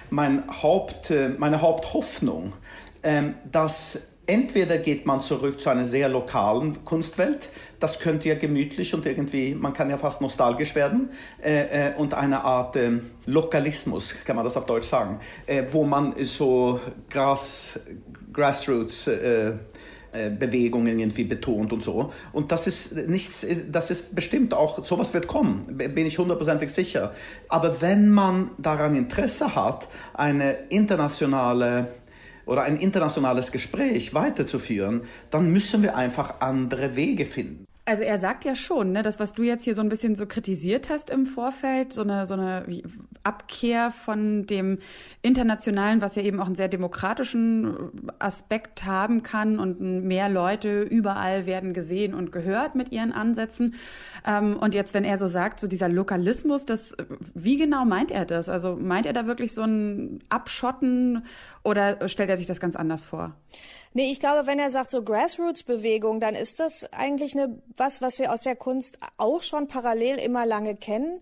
mein Haupt, äh, meine Haupthoffnung, äh, dass Entweder geht man zurück zu einer sehr lokalen Kunstwelt, das könnte ja gemütlich und irgendwie, man kann ja fast nostalgisch werden, äh, äh, und eine Art äh, Lokalismus, kann man das auf Deutsch sagen, äh, wo man so Gras, Grassroots äh, äh, Bewegungen irgendwie betont und so. Und das ist nichts, das ist bestimmt auch, sowas wird kommen, bin ich hundertprozentig sicher. Aber wenn man daran Interesse hat, eine internationale oder ein internationales Gespräch weiterzuführen, dann müssen wir einfach andere Wege finden. Also er sagt ja schon, ne, das, was du jetzt hier so ein bisschen so kritisiert hast im Vorfeld, so eine, so eine Abkehr von dem Internationalen, was ja eben auch einen sehr demokratischen Aspekt haben kann und mehr Leute überall werden gesehen und gehört mit ihren Ansätzen. Ähm, und jetzt, wenn er so sagt, so dieser Lokalismus, das, wie genau meint er das? Also meint er da wirklich so ein Abschotten oder stellt er sich das ganz anders vor? Nee, ich glaube, wenn er sagt so Grassroots-Bewegung, dann ist das eigentlich eine, was, was wir aus der Kunst auch schon parallel immer lange kennen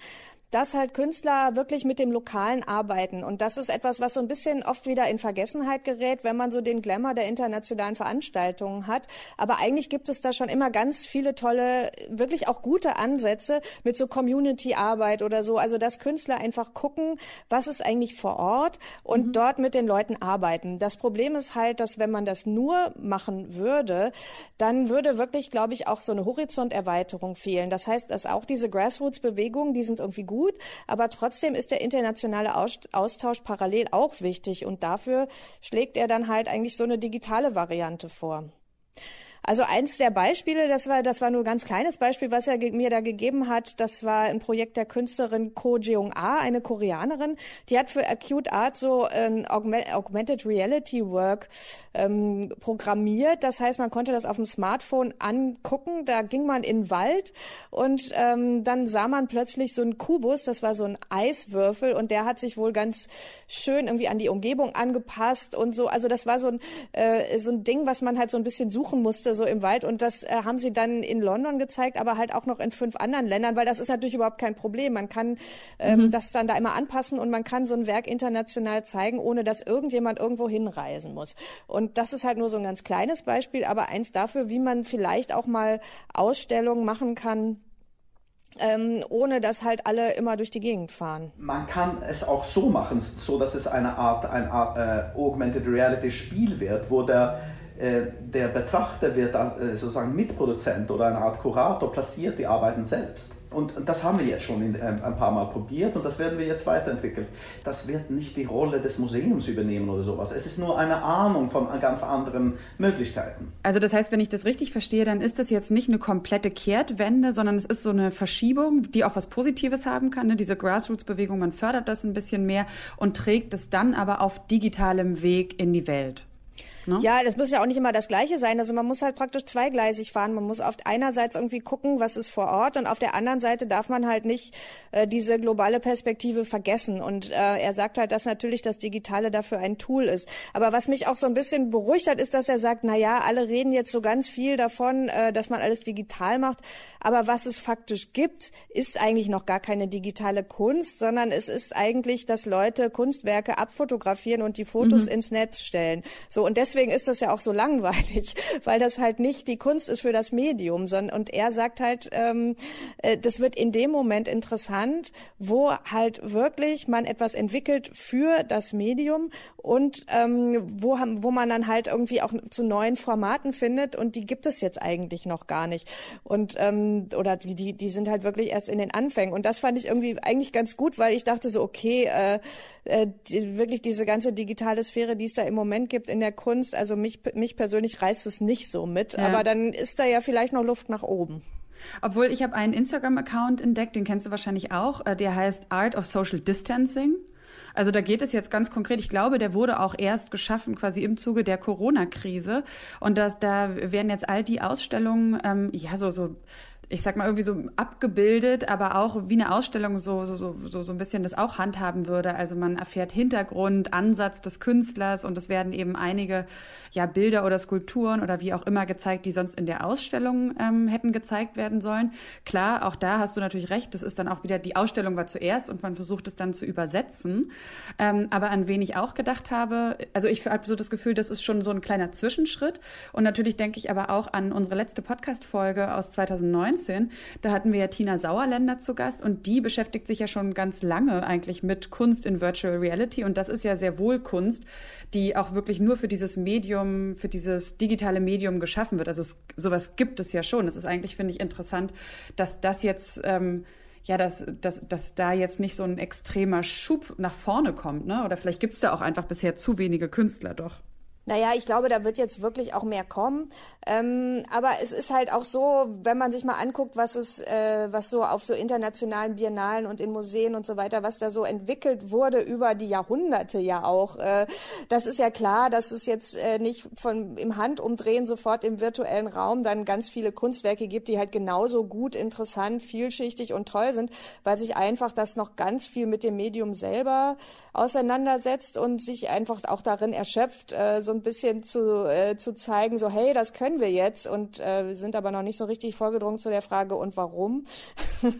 dass halt Künstler wirklich mit dem Lokalen arbeiten. Und das ist etwas, was so ein bisschen oft wieder in Vergessenheit gerät, wenn man so den Glamour der internationalen Veranstaltungen hat. Aber eigentlich gibt es da schon immer ganz viele tolle, wirklich auch gute Ansätze mit so Community-Arbeit oder so. Also, dass Künstler einfach gucken, was ist eigentlich vor Ort und mhm. dort mit den Leuten arbeiten. Das Problem ist halt, dass wenn man das nur machen würde, dann würde wirklich, glaube ich, auch so eine Horizonterweiterung fehlen. Das heißt, dass auch diese Grassroots-Bewegungen, die sind irgendwie gut gut, aber trotzdem ist der internationale Austausch parallel auch wichtig und dafür schlägt er dann halt eigentlich so eine digitale Variante vor. Also eins der Beispiele, das war, das war nur ein ganz kleines Beispiel, was er mir da gegeben hat. Das war ein Projekt der Künstlerin Ko Jeong Ah, eine Koreanerin. Die hat für Acute Art so ein Augmented Reality Work ähm, programmiert. Das heißt, man konnte das auf dem Smartphone angucken. Da ging man in den Wald und ähm, dann sah man plötzlich so einen Kubus. Das war so ein Eiswürfel und der hat sich wohl ganz schön irgendwie an die Umgebung angepasst und so. Also das war so ein, äh, so ein Ding, was man halt so ein bisschen suchen musste so im Wald. Und das äh, haben sie dann in London gezeigt, aber halt auch noch in fünf anderen Ländern, weil das ist natürlich überhaupt kein Problem. Man kann ähm, mhm. das dann da immer anpassen und man kann so ein Werk international zeigen, ohne dass irgendjemand irgendwo hinreisen muss. Und das ist halt nur so ein ganz kleines Beispiel, aber eins dafür, wie man vielleicht auch mal Ausstellungen machen kann, ähm, ohne dass halt alle immer durch die Gegend fahren. Man kann es auch so machen, so dass es eine Art, ein Art äh, Augmented Reality Spiel wird, wo der der Betrachter wird äh, sozusagen Mitproduzent oder eine Art Kurator, platziert die Arbeiten selbst. Und das haben wir jetzt schon ähm, ein paar Mal probiert und das werden wir jetzt weiterentwickeln. Das wird nicht die Rolle des Museums übernehmen oder sowas. Es ist nur eine Ahnung von ganz anderen Möglichkeiten. Also das heißt, wenn ich das richtig verstehe, dann ist das jetzt nicht eine komplette Kehrtwende, sondern es ist so eine Verschiebung, die auch was Positives haben kann. Ne? Diese Grassroots-Bewegung, man fördert das ein bisschen mehr und trägt es dann aber auf digitalem Weg in die Welt. Ne? Ja, das muss ja auch nicht immer das Gleiche sein. Also man muss halt praktisch zweigleisig fahren. Man muss auf einerseits irgendwie gucken, was ist vor Ort und auf der anderen Seite darf man halt nicht äh, diese globale Perspektive vergessen. Und äh, er sagt halt, dass natürlich das Digitale dafür ein Tool ist. Aber was mich auch so ein bisschen beruhigt hat, ist, dass er sagt, na ja, alle reden jetzt so ganz viel davon, äh, dass man alles digital macht. Aber was es faktisch gibt, ist eigentlich noch gar keine digitale Kunst, sondern es ist eigentlich, dass Leute Kunstwerke abfotografieren und die Fotos mhm. ins Netz stellen. So und deswegen deswegen ist das ja auch so langweilig, weil das halt nicht die Kunst ist für das Medium, sondern und er sagt halt, ähm, äh, das wird in dem Moment interessant, wo halt wirklich man etwas entwickelt für das Medium und ähm, wo, wo man dann halt irgendwie auch zu neuen Formaten findet und die gibt es jetzt eigentlich noch gar nicht. Und ähm, oder die die die sind halt wirklich erst in den Anfängen. Und das fand ich irgendwie eigentlich ganz gut, weil ich dachte so okay äh, äh, die, wirklich diese ganze digitale Sphäre, die es da im Moment gibt in der Kunst, also mich, mich persönlich reißt es nicht so mit, ja. aber dann ist da ja vielleicht noch Luft nach oben. Obwohl ich habe einen Instagram-Account entdeckt, den kennst du wahrscheinlich auch, äh, der heißt Art of Social Distancing. Also da geht es jetzt ganz konkret. Ich glaube, der wurde auch erst geschaffen quasi im Zuge der Corona-Krise. Und das, da werden jetzt all die Ausstellungen, ähm, ja, so, so ich sag mal, irgendwie so abgebildet, aber auch wie eine Ausstellung so, so, so, so, so ein bisschen das auch handhaben würde. Also man erfährt Hintergrund, Ansatz des Künstlers und es werden eben einige ja, Bilder oder Skulpturen oder wie auch immer gezeigt, die sonst in der Ausstellung ähm, hätten gezeigt werden sollen. Klar, auch da hast du natürlich recht, das ist dann auch wieder, die Ausstellung war zuerst und man versucht es dann zu übersetzen. Ähm, aber an wen ich auch gedacht habe, also ich habe so das Gefühl, das ist schon so ein kleiner Zwischenschritt. Und natürlich denke ich aber auch an unsere letzte Podcast-Folge aus 2019 2019. Da hatten wir ja Tina Sauerländer zu Gast und die beschäftigt sich ja schon ganz lange eigentlich mit Kunst in Virtual Reality und das ist ja sehr wohl Kunst, die auch wirklich nur für dieses Medium, für dieses digitale Medium geschaffen wird. Also es, sowas gibt es ja schon. Es ist eigentlich, finde ich, interessant, dass das jetzt ähm, ja, dass, dass, dass da jetzt nicht so ein extremer Schub nach vorne kommt, ne? Oder vielleicht gibt es da auch einfach bisher zu wenige Künstler doch. Naja, ich glaube, da wird jetzt wirklich auch mehr kommen. Ähm, aber es ist halt auch so, wenn man sich mal anguckt, was es, äh, was so auf so internationalen Biennalen und in Museen und so weiter, was da so entwickelt wurde über die Jahrhunderte ja auch. Äh, das ist ja klar, dass es jetzt äh, nicht von im Handumdrehen sofort im virtuellen Raum dann ganz viele Kunstwerke gibt, die halt genauso gut, interessant, vielschichtig und toll sind, weil sich einfach das noch ganz viel mit dem Medium selber auseinandersetzt und sich einfach auch darin erschöpft, äh, so ein bisschen zu, äh, zu zeigen, so hey, das können wir jetzt und äh, sind aber noch nicht so richtig vorgedrungen zu der Frage und warum.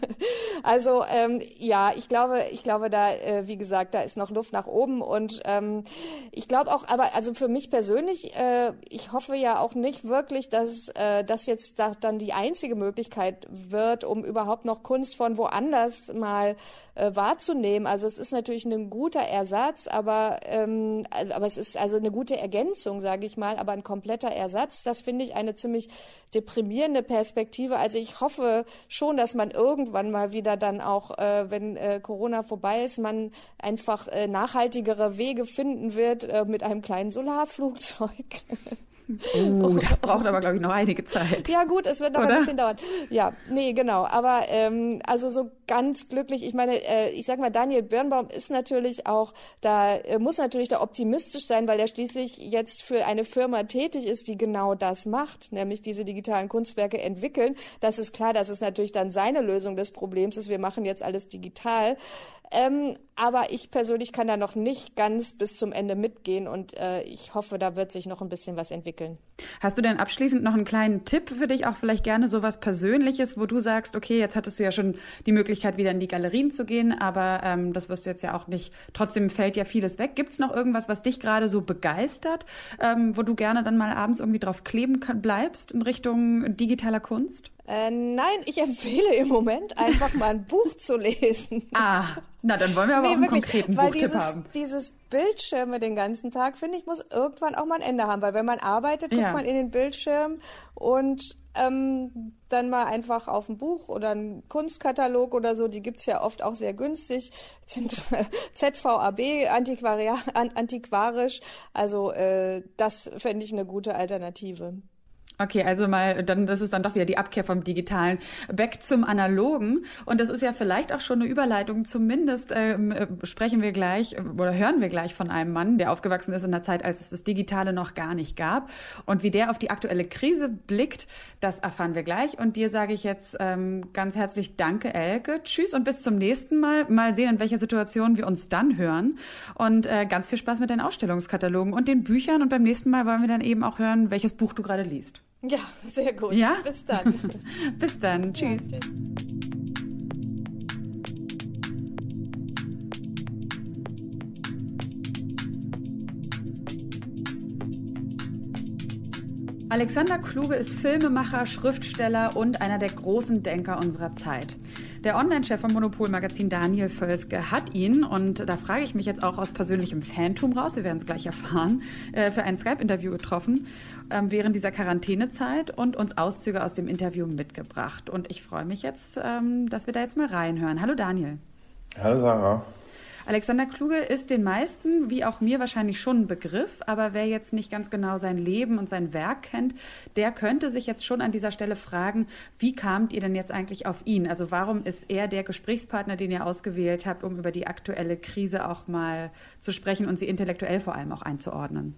also ähm, ja, ich glaube, ich glaube da, äh, wie gesagt, da ist noch Luft nach oben und ähm, ich glaube auch, aber also für mich persönlich, äh, ich hoffe ja auch nicht wirklich, dass äh, das jetzt da, dann die einzige Möglichkeit wird, um überhaupt noch Kunst von woanders mal äh, wahrzunehmen. Also es ist natürlich ein guter Ersatz, aber ähm, aber es ist also eine gute Ergänzung Ergänzung, sage ich mal, aber ein kompletter Ersatz. Das finde ich eine ziemlich deprimierende Perspektive. Also ich hoffe schon, dass man irgendwann mal wieder dann auch, äh, wenn äh, Corona vorbei ist, man einfach äh, nachhaltigere Wege finden wird äh, mit einem kleinen Solarflugzeug. Oh, das braucht aber, glaube ich, noch einige Zeit. Ja, gut, es wird noch Oder? ein bisschen dauern. Ja, nee, genau. Aber ähm, also so ganz glücklich, ich meine, äh, ich sag mal, Daniel Birnbaum ist natürlich auch, da äh, muss natürlich da optimistisch sein, weil er schließlich jetzt für eine Firma tätig ist, die genau das macht, nämlich diese digitalen Kunstwerke entwickeln. Das ist klar, dass es natürlich dann seine Lösung des Problems ist. Wir machen jetzt alles digital. Ähm, aber ich persönlich kann da noch nicht ganz bis zum Ende mitgehen und äh, ich hoffe, da wird sich noch ein bisschen was entwickeln. Hast du denn abschließend noch einen kleinen Tipp für dich, auch vielleicht gerne so was Persönliches, wo du sagst, okay, jetzt hattest du ja schon die Möglichkeit, Möglichkeit, wieder in die Galerien zu gehen, aber ähm, das wirst du jetzt ja auch nicht. Trotzdem fällt ja vieles weg. Gibt es noch irgendwas, was dich gerade so begeistert, ähm, wo du gerne dann mal abends irgendwie drauf kleben kann, bleibst in Richtung digitaler Kunst? Äh, nein, ich empfehle im Moment einfach mal ein Buch zu lesen. Ah, na dann wollen wir aber nee, auch einen wirklich, konkreten weil Buchtipp dieses, haben. Dieses Bildschirme den ganzen Tag, finde ich, muss irgendwann auch mal ein Ende haben, weil wenn man arbeitet, guckt ja. man in den Bildschirm und ähm, dann mal einfach auf ein Buch oder einen Kunstkatalog oder so, die gibt's ja oft auch sehr günstig, ZVAB, antiquarisch, also äh, das fände ich eine gute Alternative. Okay, also mal, dann, das ist dann doch wieder die Abkehr vom Digitalen. Back zum Analogen. Und das ist ja vielleicht auch schon eine Überleitung. Zumindest ähm, äh, sprechen wir gleich oder hören wir gleich von einem Mann, der aufgewachsen ist in der Zeit, als es das Digitale noch gar nicht gab. Und wie der auf die aktuelle Krise blickt, das erfahren wir gleich. Und dir sage ich jetzt ähm, ganz herzlich Danke, Elke. Tschüss und bis zum nächsten Mal. Mal sehen, in welcher Situation wir uns dann hören. Und äh, ganz viel Spaß mit deinen Ausstellungskatalogen und den Büchern. Und beim nächsten Mal wollen wir dann eben auch hören, welches Buch du gerade liest. Ja, sehr gut. Ja? Bis dann. Bis dann. Tschüss. Ja, tschüss. Alexander Kluge ist Filmemacher, Schriftsteller und einer der großen Denker unserer Zeit. Der Online-Chef vom Monopol-Magazin Daniel Völske hat ihn, und da frage ich mich jetzt auch aus persönlichem Fantum raus, wir werden es gleich erfahren, äh, für ein Skype-Interview getroffen ähm, während dieser Quarantänezeit und uns Auszüge aus dem Interview mitgebracht. Und ich freue mich jetzt, ähm, dass wir da jetzt mal reinhören. Hallo Daniel. Hallo Sarah. Alexander Kluge ist den meisten, wie auch mir wahrscheinlich schon ein Begriff, aber wer jetzt nicht ganz genau sein Leben und sein Werk kennt, der könnte sich jetzt schon an dieser Stelle fragen, wie kamt ihr denn jetzt eigentlich auf ihn? Also warum ist er der Gesprächspartner, den ihr ausgewählt habt, um über die aktuelle Krise auch mal zu sprechen und sie intellektuell vor allem auch einzuordnen?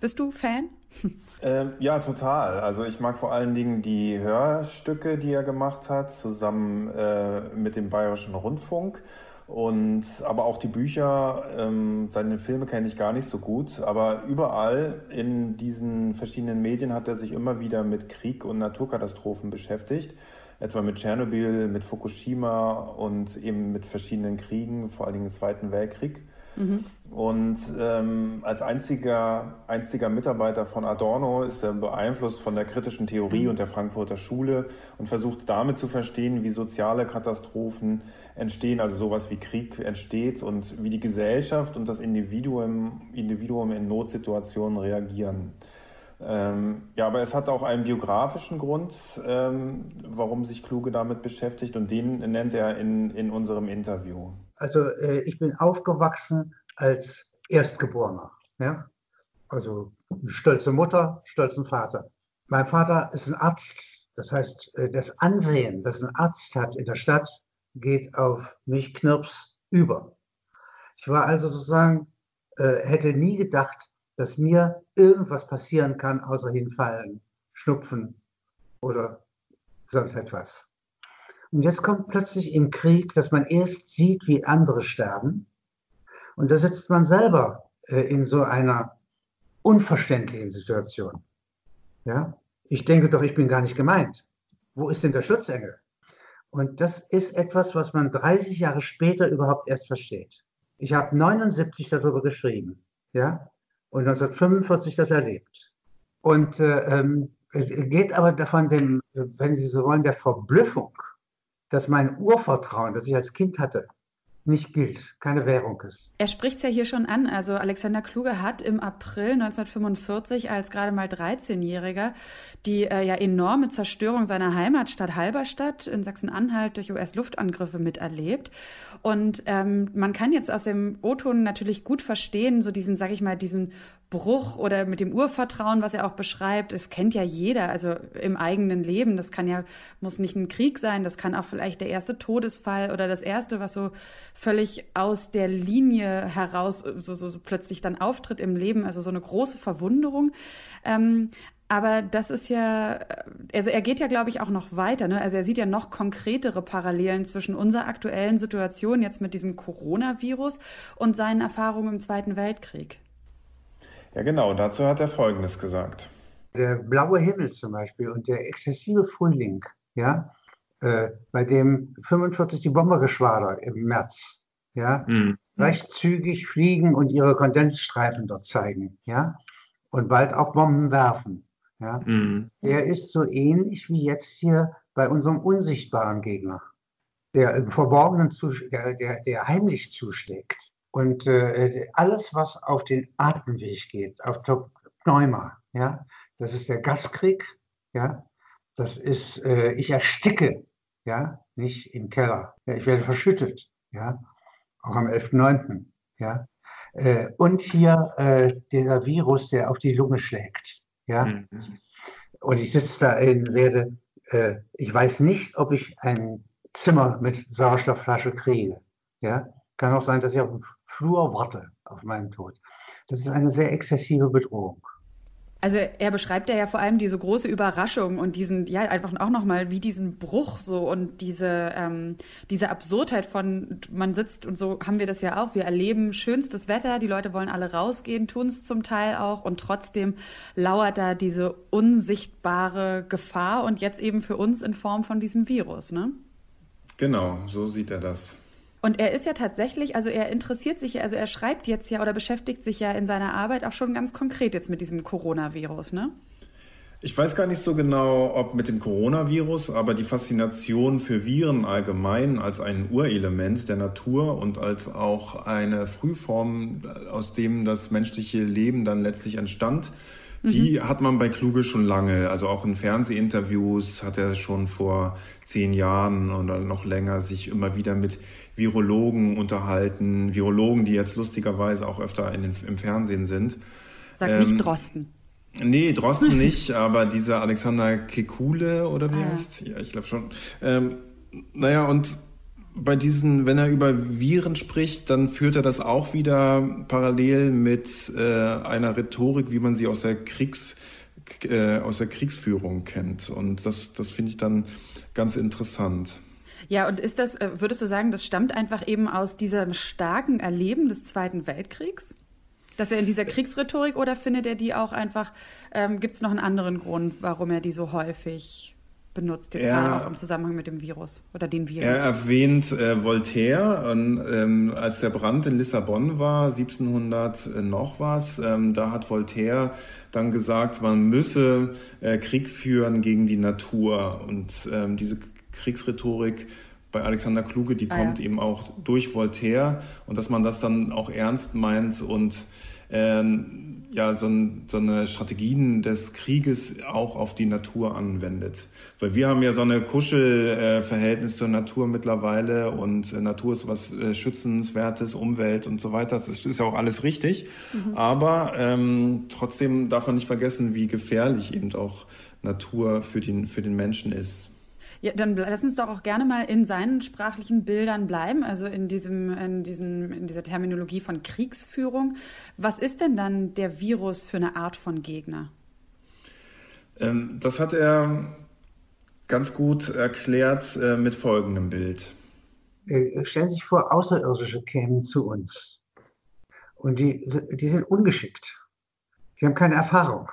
Bist du Fan? Ähm, ja, total. Also ich mag vor allen Dingen die Hörstücke, die er gemacht hat, zusammen äh, mit dem Bayerischen Rundfunk. Und aber auch die Bücher, ähm, seine Filme kenne ich gar nicht so gut, aber überall in diesen verschiedenen Medien hat er sich immer wieder mit Krieg und Naturkatastrophen beschäftigt, etwa mit Tschernobyl, mit Fukushima und eben mit verschiedenen Kriegen, vor allen Dingen im Zweiten Weltkrieg. Mhm. Und ähm, als einziger, einziger Mitarbeiter von Adorno ist er beeinflusst von der kritischen Theorie mhm. und der Frankfurter Schule und versucht damit zu verstehen, wie soziale Katastrophen entstehen, also sowas wie Krieg entsteht und wie die Gesellschaft und das Individuum, Individuum in Notsituationen reagieren. Ähm, ja, aber es hat auch einen biografischen Grund, ähm, warum sich Kluge damit beschäftigt und den nennt er in, in unserem Interview. Also äh, ich bin aufgewachsen als Erstgeborener. Ja? Also stolze Mutter, stolzen Vater. Mein Vater ist ein Arzt. Das heißt, äh, das Ansehen, das ein Arzt hat in der Stadt, geht auf mich Knirps über. Ich war also sozusagen, äh, hätte nie gedacht, dass mir irgendwas passieren kann, außer hinfallen, schnupfen oder sonst etwas. Und jetzt kommt plötzlich im Krieg, dass man erst sieht, wie andere sterben. Und da sitzt man selber äh, in so einer unverständlichen Situation. Ja? Ich denke doch, ich bin gar nicht gemeint. Wo ist denn der Schutzengel? Und das ist etwas, was man 30 Jahre später überhaupt erst versteht. Ich habe 79 darüber geschrieben. Ja? und 1945 das erlebt. Und äh, ähm, es geht aber davon, dem, wenn Sie so wollen, der Verblüffung, dass mein Urvertrauen, das ich als Kind hatte, nicht gilt, keine Währung ist. Er spricht es ja hier schon an. Also Alexander Kluge hat im April 1945 als gerade mal 13-Jähriger die äh, ja enorme Zerstörung seiner Heimatstadt Halberstadt in Sachsen-Anhalt durch US-Luftangriffe miterlebt. Und ähm, man kann jetzt aus dem O-Ton natürlich gut verstehen, so diesen, sag ich mal, diesen Bruch oder mit dem Urvertrauen, was er auch beschreibt. Es kennt ja jeder, also im eigenen Leben. Das kann ja, muss nicht ein Krieg sein, das kann auch vielleicht der erste Todesfall oder das erste, was so völlig aus der Linie heraus so, so, so plötzlich dann auftritt im Leben, also so eine große Verwunderung. Ähm, aber das ist ja, also er geht ja, glaube ich, auch noch weiter. Ne? Also er sieht ja noch konkretere Parallelen zwischen unserer aktuellen Situation jetzt mit diesem Coronavirus und seinen Erfahrungen im Zweiten Weltkrieg. Ja, genau, dazu hat er Folgendes gesagt. Der blaue Himmel zum Beispiel und der exzessive Frühling, ja, äh, bei dem 45 die Bombergeschwader im März, ja, mhm. recht zügig fliegen und ihre Kondensstreifen dort zeigen, ja, und bald auch Bomben werfen, ja. Mhm. Der ist so ähnlich wie jetzt hier bei unserem unsichtbaren Gegner, der im Verborgenen, der, der, der heimlich zuschlägt. Und äh, alles, was auf den Atemweg geht, auf Pneuma, ja, das ist der Gaskrieg, ja, das ist, äh, ich ersticke, ja, nicht im Keller, ja, ich werde verschüttet, ja, auch am 11.9., ja, äh, und hier äh, dieser Virus, der auf die Lunge schlägt, ja, mhm. und ich sitze da in, werde, äh, ich weiß nicht, ob ich ein Zimmer mit Sauerstoffflasche kriege, ja, kann auch sein, dass ich auf dem Flur warte auf meinen Tod. Das ist eine sehr exzessive Bedrohung. Also er beschreibt ja vor allem diese große Überraschung und diesen, ja, einfach auch nochmal wie diesen Bruch so und diese, ähm, diese Absurdheit von, man sitzt und so haben wir das ja auch, wir erleben schönstes Wetter, die Leute wollen alle rausgehen, tun es zum Teil auch und trotzdem lauert da diese unsichtbare Gefahr und jetzt eben für uns in Form von diesem Virus, ne? Genau, so sieht er das. Und er ist ja tatsächlich, also er interessiert sich, also er schreibt jetzt ja oder beschäftigt sich ja in seiner Arbeit auch schon ganz konkret jetzt mit diesem Coronavirus, ne? Ich weiß gar nicht so genau, ob mit dem Coronavirus, aber die Faszination für Viren allgemein als ein Urelement der Natur und als auch eine Frühform, aus dem das menschliche Leben dann letztlich entstand, die mhm. hat man bei Kluge schon lange. Also auch in Fernsehinterviews hat er schon vor zehn Jahren oder noch länger sich immer wieder mit Virologen unterhalten. Virologen, die jetzt lustigerweise auch öfter in den, im Fernsehen sind. Sag ähm, nicht Drosten. Nee, Drosten nicht, aber dieser Alexander Kekule oder wie ah. heißt? Ja, ich glaube schon. Ähm, naja, und bei diesen, wenn er über Viren spricht, dann führt er das auch wieder parallel mit äh, einer Rhetorik, wie man sie aus der Kriegs äh, aus der Kriegsführung kennt. Und das, das finde ich dann ganz interessant. Ja, und ist das, äh, würdest du sagen, das stammt einfach eben aus diesem starken Erleben des Zweiten Weltkriegs? Dass er in dieser Kriegsrhetorik oder findet er die auch einfach, ähm, gibt es noch einen anderen Grund, warum er die so häufig benutzt, jetzt gerade auch im Zusammenhang mit dem Virus oder den Viren. Er erwähnt äh, Voltaire, und, ähm, als der Brand in Lissabon war, 1700 äh, noch was, ähm, da hat Voltaire dann gesagt, man müsse äh, Krieg führen gegen die Natur. Und ähm, diese Kriegsrhetorik bei Alexander Kluge, die ah, kommt ja. eben auch durch Voltaire und dass man das dann auch ernst meint und ähm, ja, so, ein, so eine Strategien des Krieges auch auf die Natur anwendet. Weil wir haben ja so eine Kuschelverhältnis zur Natur mittlerweile und äh, Natur ist was äh, Schützenswertes, Umwelt und so weiter. Das ist ja auch alles richtig. Mhm. Aber ähm, trotzdem darf man nicht vergessen, wie gefährlich eben auch Natur für den, für den Menschen ist. Ja, dann lass uns doch auch gerne mal in seinen sprachlichen Bildern bleiben, also in diesem, in diesem, in dieser Terminologie von Kriegsführung. Was ist denn dann der Virus für eine Art von Gegner? Ähm, das hat er ganz gut erklärt äh, mit folgendem Bild. Äh, stellen Sie sich vor, Außerirdische kämen zu uns. Und die, die sind ungeschickt. Die haben keine Erfahrung.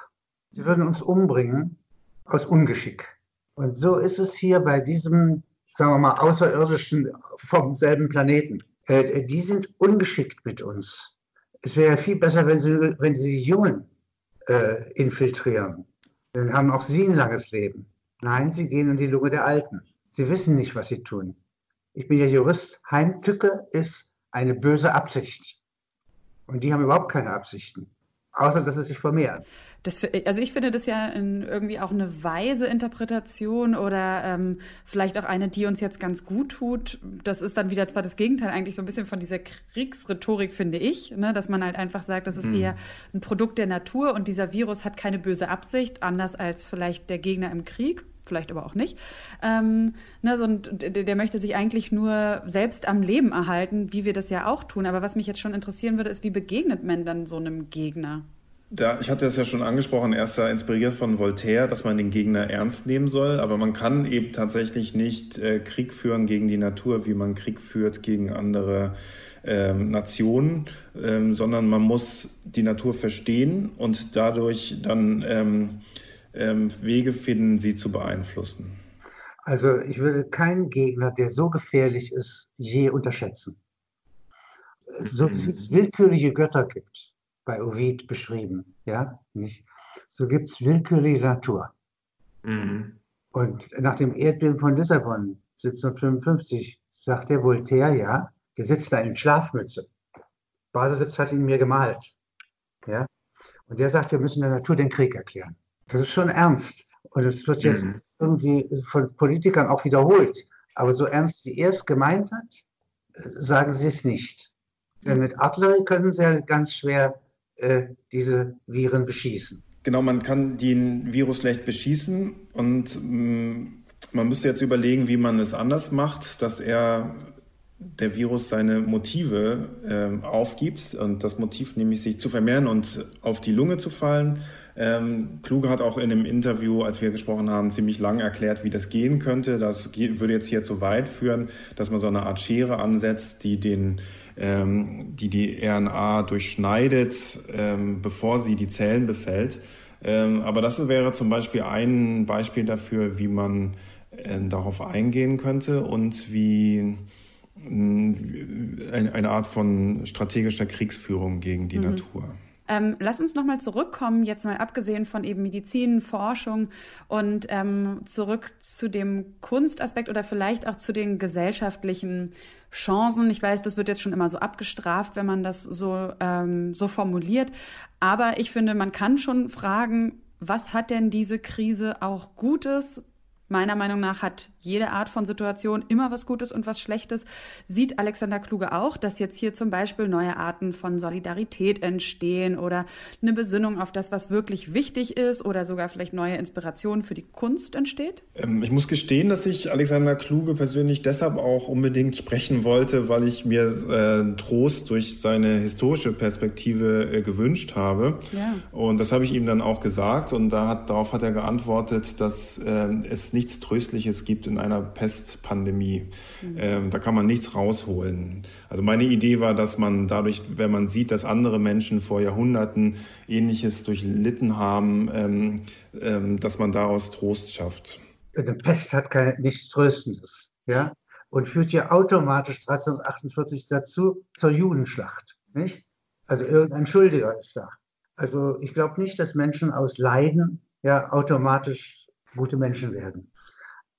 Sie würden uns umbringen aus Ungeschick. Und so ist es hier bei diesem, sagen wir mal, Außerirdischen vom selben Planeten. Äh, die sind ungeschickt mit uns. Es wäre viel besser, wenn sie, wenn sie die Jungen äh, infiltrieren. Dann haben auch sie ein langes Leben. Nein, sie gehen in die Lunge der Alten. Sie wissen nicht, was sie tun. Ich bin ja Jurist. Heimtücke ist eine böse Absicht. Und die haben überhaupt keine Absichten außer dass es sich vermehren. Das, also ich finde das ja irgendwie auch eine weise Interpretation oder ähm, vielleicht auch eine, die uns jetzt ganz gut tut. Das ist dann wieder zwar das Gegenteil eigentlich so ein bisschen von dieser Kriegsrhetorik, finde ich, ne? dass man halt einfach sagt, das ist mhm. eher ein Produkt der Natur und dieser Virus hat keine böse Absicht, anders als vielleicht der Gegner im Krieg vielleicht aber auch nicht. Ähm, ne, so, der, der, möchte sich eigentlich nur selbst am Leben erhalten, wie wir das ja auch tun. Aber was mich jetzt schon interessieren würde, ist, wie begegnet man dann so einem Gegner? Da, ich hatte es ja schon angesprochen, er ist da inspiriert von Voltaire, dass man den Gegner ernst nehmen soll, aber man kann eben tatsächlich nicht äh, Krieg führen gegen die Natur, wie man Krieg führt gegen andere ähm, Nationen, ähm, sondern man muss die Natur verstehen und dadurch dann ähm, ähm, Wege finden, sie zu beeinflussen. Also ich würde keinen Gegner, der so gefährlich ist, je unterschätzen. So wie es willkürliche Götter gibt, bei Ovid beschrieben, ja, nicht? so gibt es willkürliche Natur. Mhm. Und nach dem Erdbeben von Lissabon 1755 sagt der Voltaire, ja, der sitzt da in Schlafmütze. Baselitz hat ihn mir gemalt. Ja? Und der sagt, wir müssen der Natur den Krieg erklären. Das ist schon ernst. Und es wird jetzt mhm. irgendwie von Politikern auch wiederholt. Aber so ernst, wie er es gemeint hat, sagen sie es nicht. Denn mit Artillerie können sie ja ganz schwer diese Viren beschießen. Genau, man kann den Virus leicht beschießen und mh, mm, man müsste jetzt überlegen, wie man es anders macht, dass er der Virus seine Motive äh, aufgibt und das Motiv nämlich sich zu vermehren und auf die Lunge zu fallen. Ähm, Kluge hat auch in dem Interview, als wir gesprochen haben, ziemlich lang erklärt, wie das gehen könnte. Das würde jetzt hier zu weit führen, dass man so eine Art Schere ansetzt, die den ähm, die die RNA durchschneidet, ähm, bevor sie die Zellen befällt. Ähm, aber das wäre zum Beispiel ein Beispiel dafür, wie man äh, darauf eingehen könnte und wie eine Art von strategischer Kriegsführung gegen die mhm. Natur. Ähm, lass uns nochmal zurückkommen, jetzt mal abgesehen von eben Medizin, Forschung und ähm, zurück zu dem Kunstaspekt oder vielleicht auch zu den gesellschaftlichen Chancen. Ich weiß, das wird jetzt schon immer so abgestraft, wenn man das so, ähm, so formuliert. Aber ich finde, man kann schon fragen, was hat denn diese Krise auch Gutes Meiner Meinung nach hat jede Art von Situation immer was Gutes und was Schlechtes. Sieht Alexander Kluge auch, dass jetzt hier zum Beispiel neue Arten von Solidarität entstehen oder eine Besinnung auf das, was wirklich wichtig ist oder sogar vielleicht neue Inspirationen für die Kunst entsteht? Ähm, ich muss gestehen, dass ich Alexander Kluge persönlich deshalb auch unbedingt sprechen wollte, weil ich mir äh, Trost durch seine historische Perspektive äh, gewünscht habe. Ja. Und das habe ich ihm dann auch gesagt und da hat, darauf hat er geantwortet, dass äh, es nichts Tröstliches gibt in einer Pestpandemie. Mhm. Ähm, da kann man nichts rausholen. Also meine Idee war, dass man dadurch, wenn man sieht, dass andere Menschen vor Jahrhunderten Ähnliches durchlitten haben, ähm, ähm, dass man daraus Trost schafft. Eine Pest hat keine, nichts Tröstendes, ja, und führt ja automatisch 1348 dazu zur Judenschlacht, nicht? Also irgendein Schuldiger ist da. Also ich glaube nicht, dass Menschen aus Leiden ja automatisch gute Menschen werden.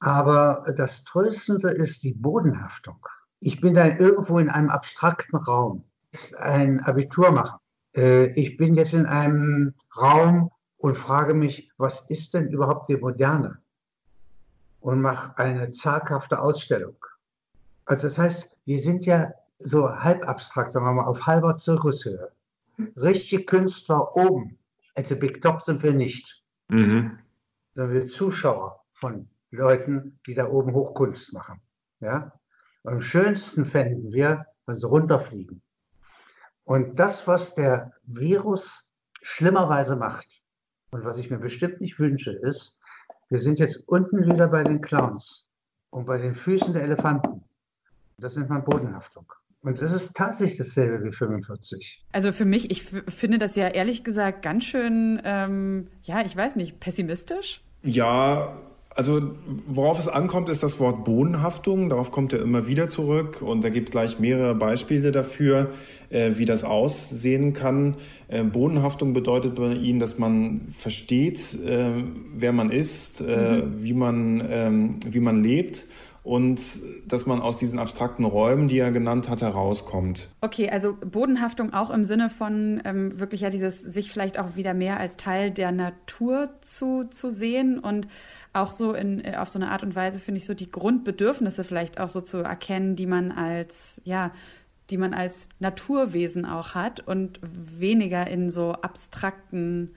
Aber das Tröstende ist die Bodenhaftung. Ich bin da irgendwo in einem abstrakten Raum. Ist ein Abitur machen. Äh, ich bin jetzt in einem Raum und frage mich, was ist denn überhaupt die Moderne? Und mache eine zaghafte Ausstellung. Also das heißt, wir sind ja so halb abstrakt, sagen wir mal, auf halber Zirkushöhe. Richtige Künstler oben. Also Big Top sind wir nicht. Mhm. Sondern wir Zuschauer von Leuten, die da oben Hochkunst machen. Ja? am schönsten fänden wir, wenn sie runterfliegen. Und das, was der Virus schlimmerweise macht und was ich mir bestimmt nicht wünsche, ist, wir sind jetzt unten wieder bei den Clowns und bei den Füßen der Elefanten. Das nennt man Bodenhaftung. Und das ist tatsächlich dasselbe wie 45. Also für mich, ich finde das ja ehrlich gesagt ganz schön, ähm, ja, ich weiß nicht, pessimistisch. Ja, also worauf es ankommt, ist das Wort Bodenhaftung. Darauf kommt er immer wieder zurück und er gibt gleich mehrere Beispiele dafür, äh, wie das aussehen kann. Äh, Bodenhaftung bedeutet bei ihm, dass man versteht, äh, wer man ist, äh, mhm. wie, man, ähm, wie man lebt und dass man aus diesen abstrakten Räumen, die er genannt hat, herauskommt. Okay, also Bodenhaftung auch im Sinne von ähm, wirklich ja dieses sich vielleicht auch wieder mehr als Teil der Natur zu, zu sehen und auch so in, äh, auf so eine Art und Weise, finde ich, so die Grundbedürfnisse vielleicht auch so zu erkennen, die man als, ja, die man als Naturwesen auch hat und weniger in so abstrakten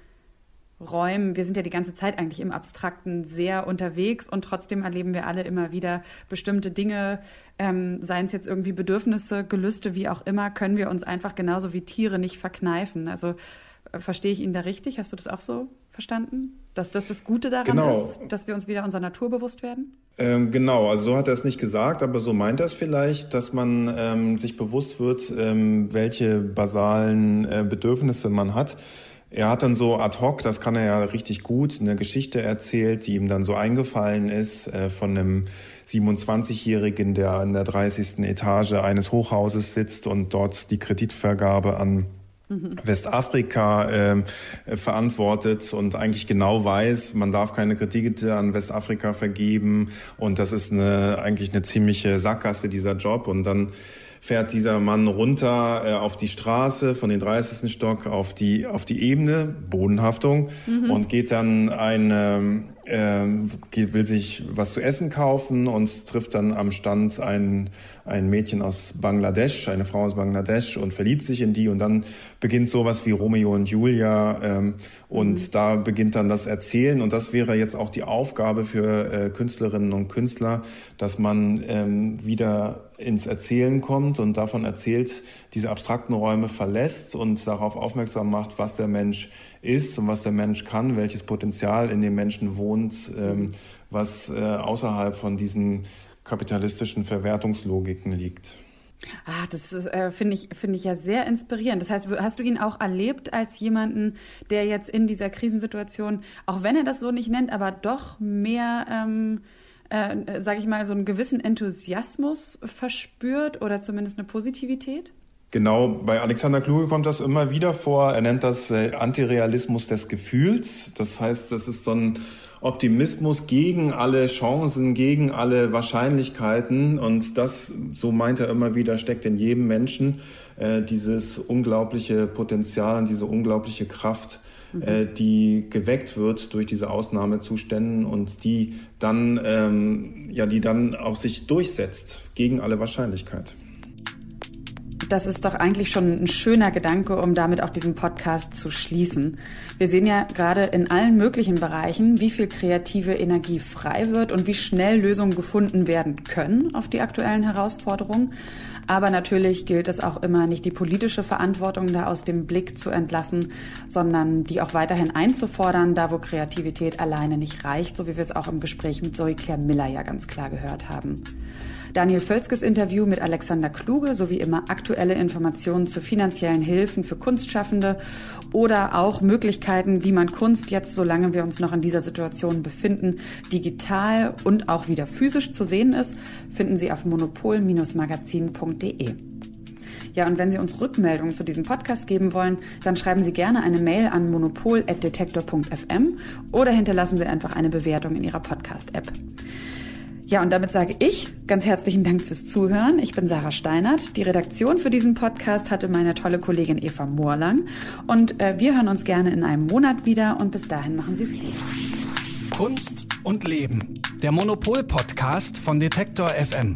Räumen. Wir sind ja die ganze Zeit eigentlich im Abstrakten sehr unterwegs und trotzdem erleben wir alle immer wieder bestimmte Dinge, ähm, seien es jetzt irgendwie Bedürfnisse, Gelüste, wie auch immer, können wir uns einfach genauso wie Tiere nicht verkneifen. Also äh, verstehe ich ihn da richtig? Hast du das auch so verstanden? Dass das das Gute daran genau. ist, dass wir uns wieder unserer Natur bewusst werden? Ähm, genau, also so hat er es nicht gesagt, aber so meint er es vielleicht, dass man ähm, sich bewusst wird, ähm, welche basalen äh, Bedürfnisse man hat. Er hat dann so ad hoc, das kann er ja richtig gut, eine Geschichte erzählt, die ihm dann so eingefallen ist äh, von einem 27-Jährigen, der an der 30. Etage eines Hochhauses sitzt und dort die Kreditvergabe an mhm. Westafrika äh, verantwortet und eigentlich genau weiß, man darf keine Kredite an Westafrika vergeben und das ist eine, eigentlich eine ziemliche Sackgasse dieser Job und dann fährt dieser Mann runter äh, auf die Straße von den 30. Stock auf die auf die Ebene Bodenhaftung mhm. und geht dann ein ähm, äh, will sich was zu essen kaufen und trifft dann am Stand ein, ein Mädchen aus Bangladesch, eine Frau aus Bangladesch und verliebt sich in die und dann beginnt sowas wie Romeo und Julia ähm, und mhm. da beginnt dann das Erzählen und das wäre jetzt auch die Aufgabe für äh, Künstlerinnen und Künstler, dass man ähm, wieder ins Erzählen kommt und davon erzählt, diese abstrakten Räume verlässt und darauf aufmerksam macht, was der Mensch ist und was der Mensch kann, welches Potenzial in dem Menschen wohnt, ähm, was äh, außerhalb von diesen kapitalistischen Verwertungslogiken liegt. Ah, das äh, finde ich, finde ich ja sehr inspirierend. Das heißt, hast du ihn auch erlebt als jemanden, der jetzt in dieser Krisensituation, auch wenn er das so nicht nennt, aber doch mehr, ähm, äh, sage ich mal, so einen gewissen Enthusiasmus verspürt oder zumindest eine Positivität? Genau, bei Alexander Kluge kommt das immer wieder vor. Er nennt das äh, Antirealismus des Gefühls. Das heißt, das ist so ein Optimismus gegen alle Chancen, gegen alle Wahrscheinlichkeiten. Und das, so meint er immer wieder, steckt in jedem Menschen äh, dieses unglaubliche Potenzial und diese unglaubliche Kraft, mhm. äh, die geweckt wird durch diese Ausnahmezustände und die dann, ähm, ja, die dann auch sich durchsetzt gegen alle Wahrscheinlichkeit. Das ist doch eigentlich schon ein schöner Gedanke, um damit auch diesen Podcast zu schließen. Wir sehen ja gerade in allen möglichen Bereichen, wie viel kreative Energie frei wird und wie schnell Lösungen gefunden werden können auf die aktuellen Herausforderungen. Aber natürlich gilt es auch immer, nicht die politische Verantwortung da aus dem Blick zu entlassen, sondern die auch weiterhin einzufordern, da wo Kreativität alleine nicht reicht, so wie wir es auch im Gespräch mit Zoe Claire Miller ja ganz klar gehört haben. Daniel Völzkes Interview mit Alexander Kluge sowie immer aktuelle Informationen zu finanziellen Hilfen für Kunstschaffende oder auch Möglichkeiten, wie man Kunst jetzt, solange wir uns noch in dieser Situation befinden, digital und auch wieder physisch zu sehen ist, finden Sie auf monopol-magazin.de. Ja, und wenn Sie uns Rückmeldungen zu diesem Podcast geben wollen, dann schreiben Sie gerne eine Mail an monopol.detektor.fm oder hinterlassen Sie einfach eine Bewertung in Ihrer Podcast-App. Ja, und damit sage ich ganz herzlichen Dank fürs Zuhören. Ich bin Sarah Steinert. Die Redaktion für diesen Podcast hatte meine tolle Kollegin Eva Moorlang. Und äh, wir hören uns gerne in einem Monat wieder und bis dahin machen Sie es gut. Kunst und Leben. Der Monopol-Podcast von Detektor FM.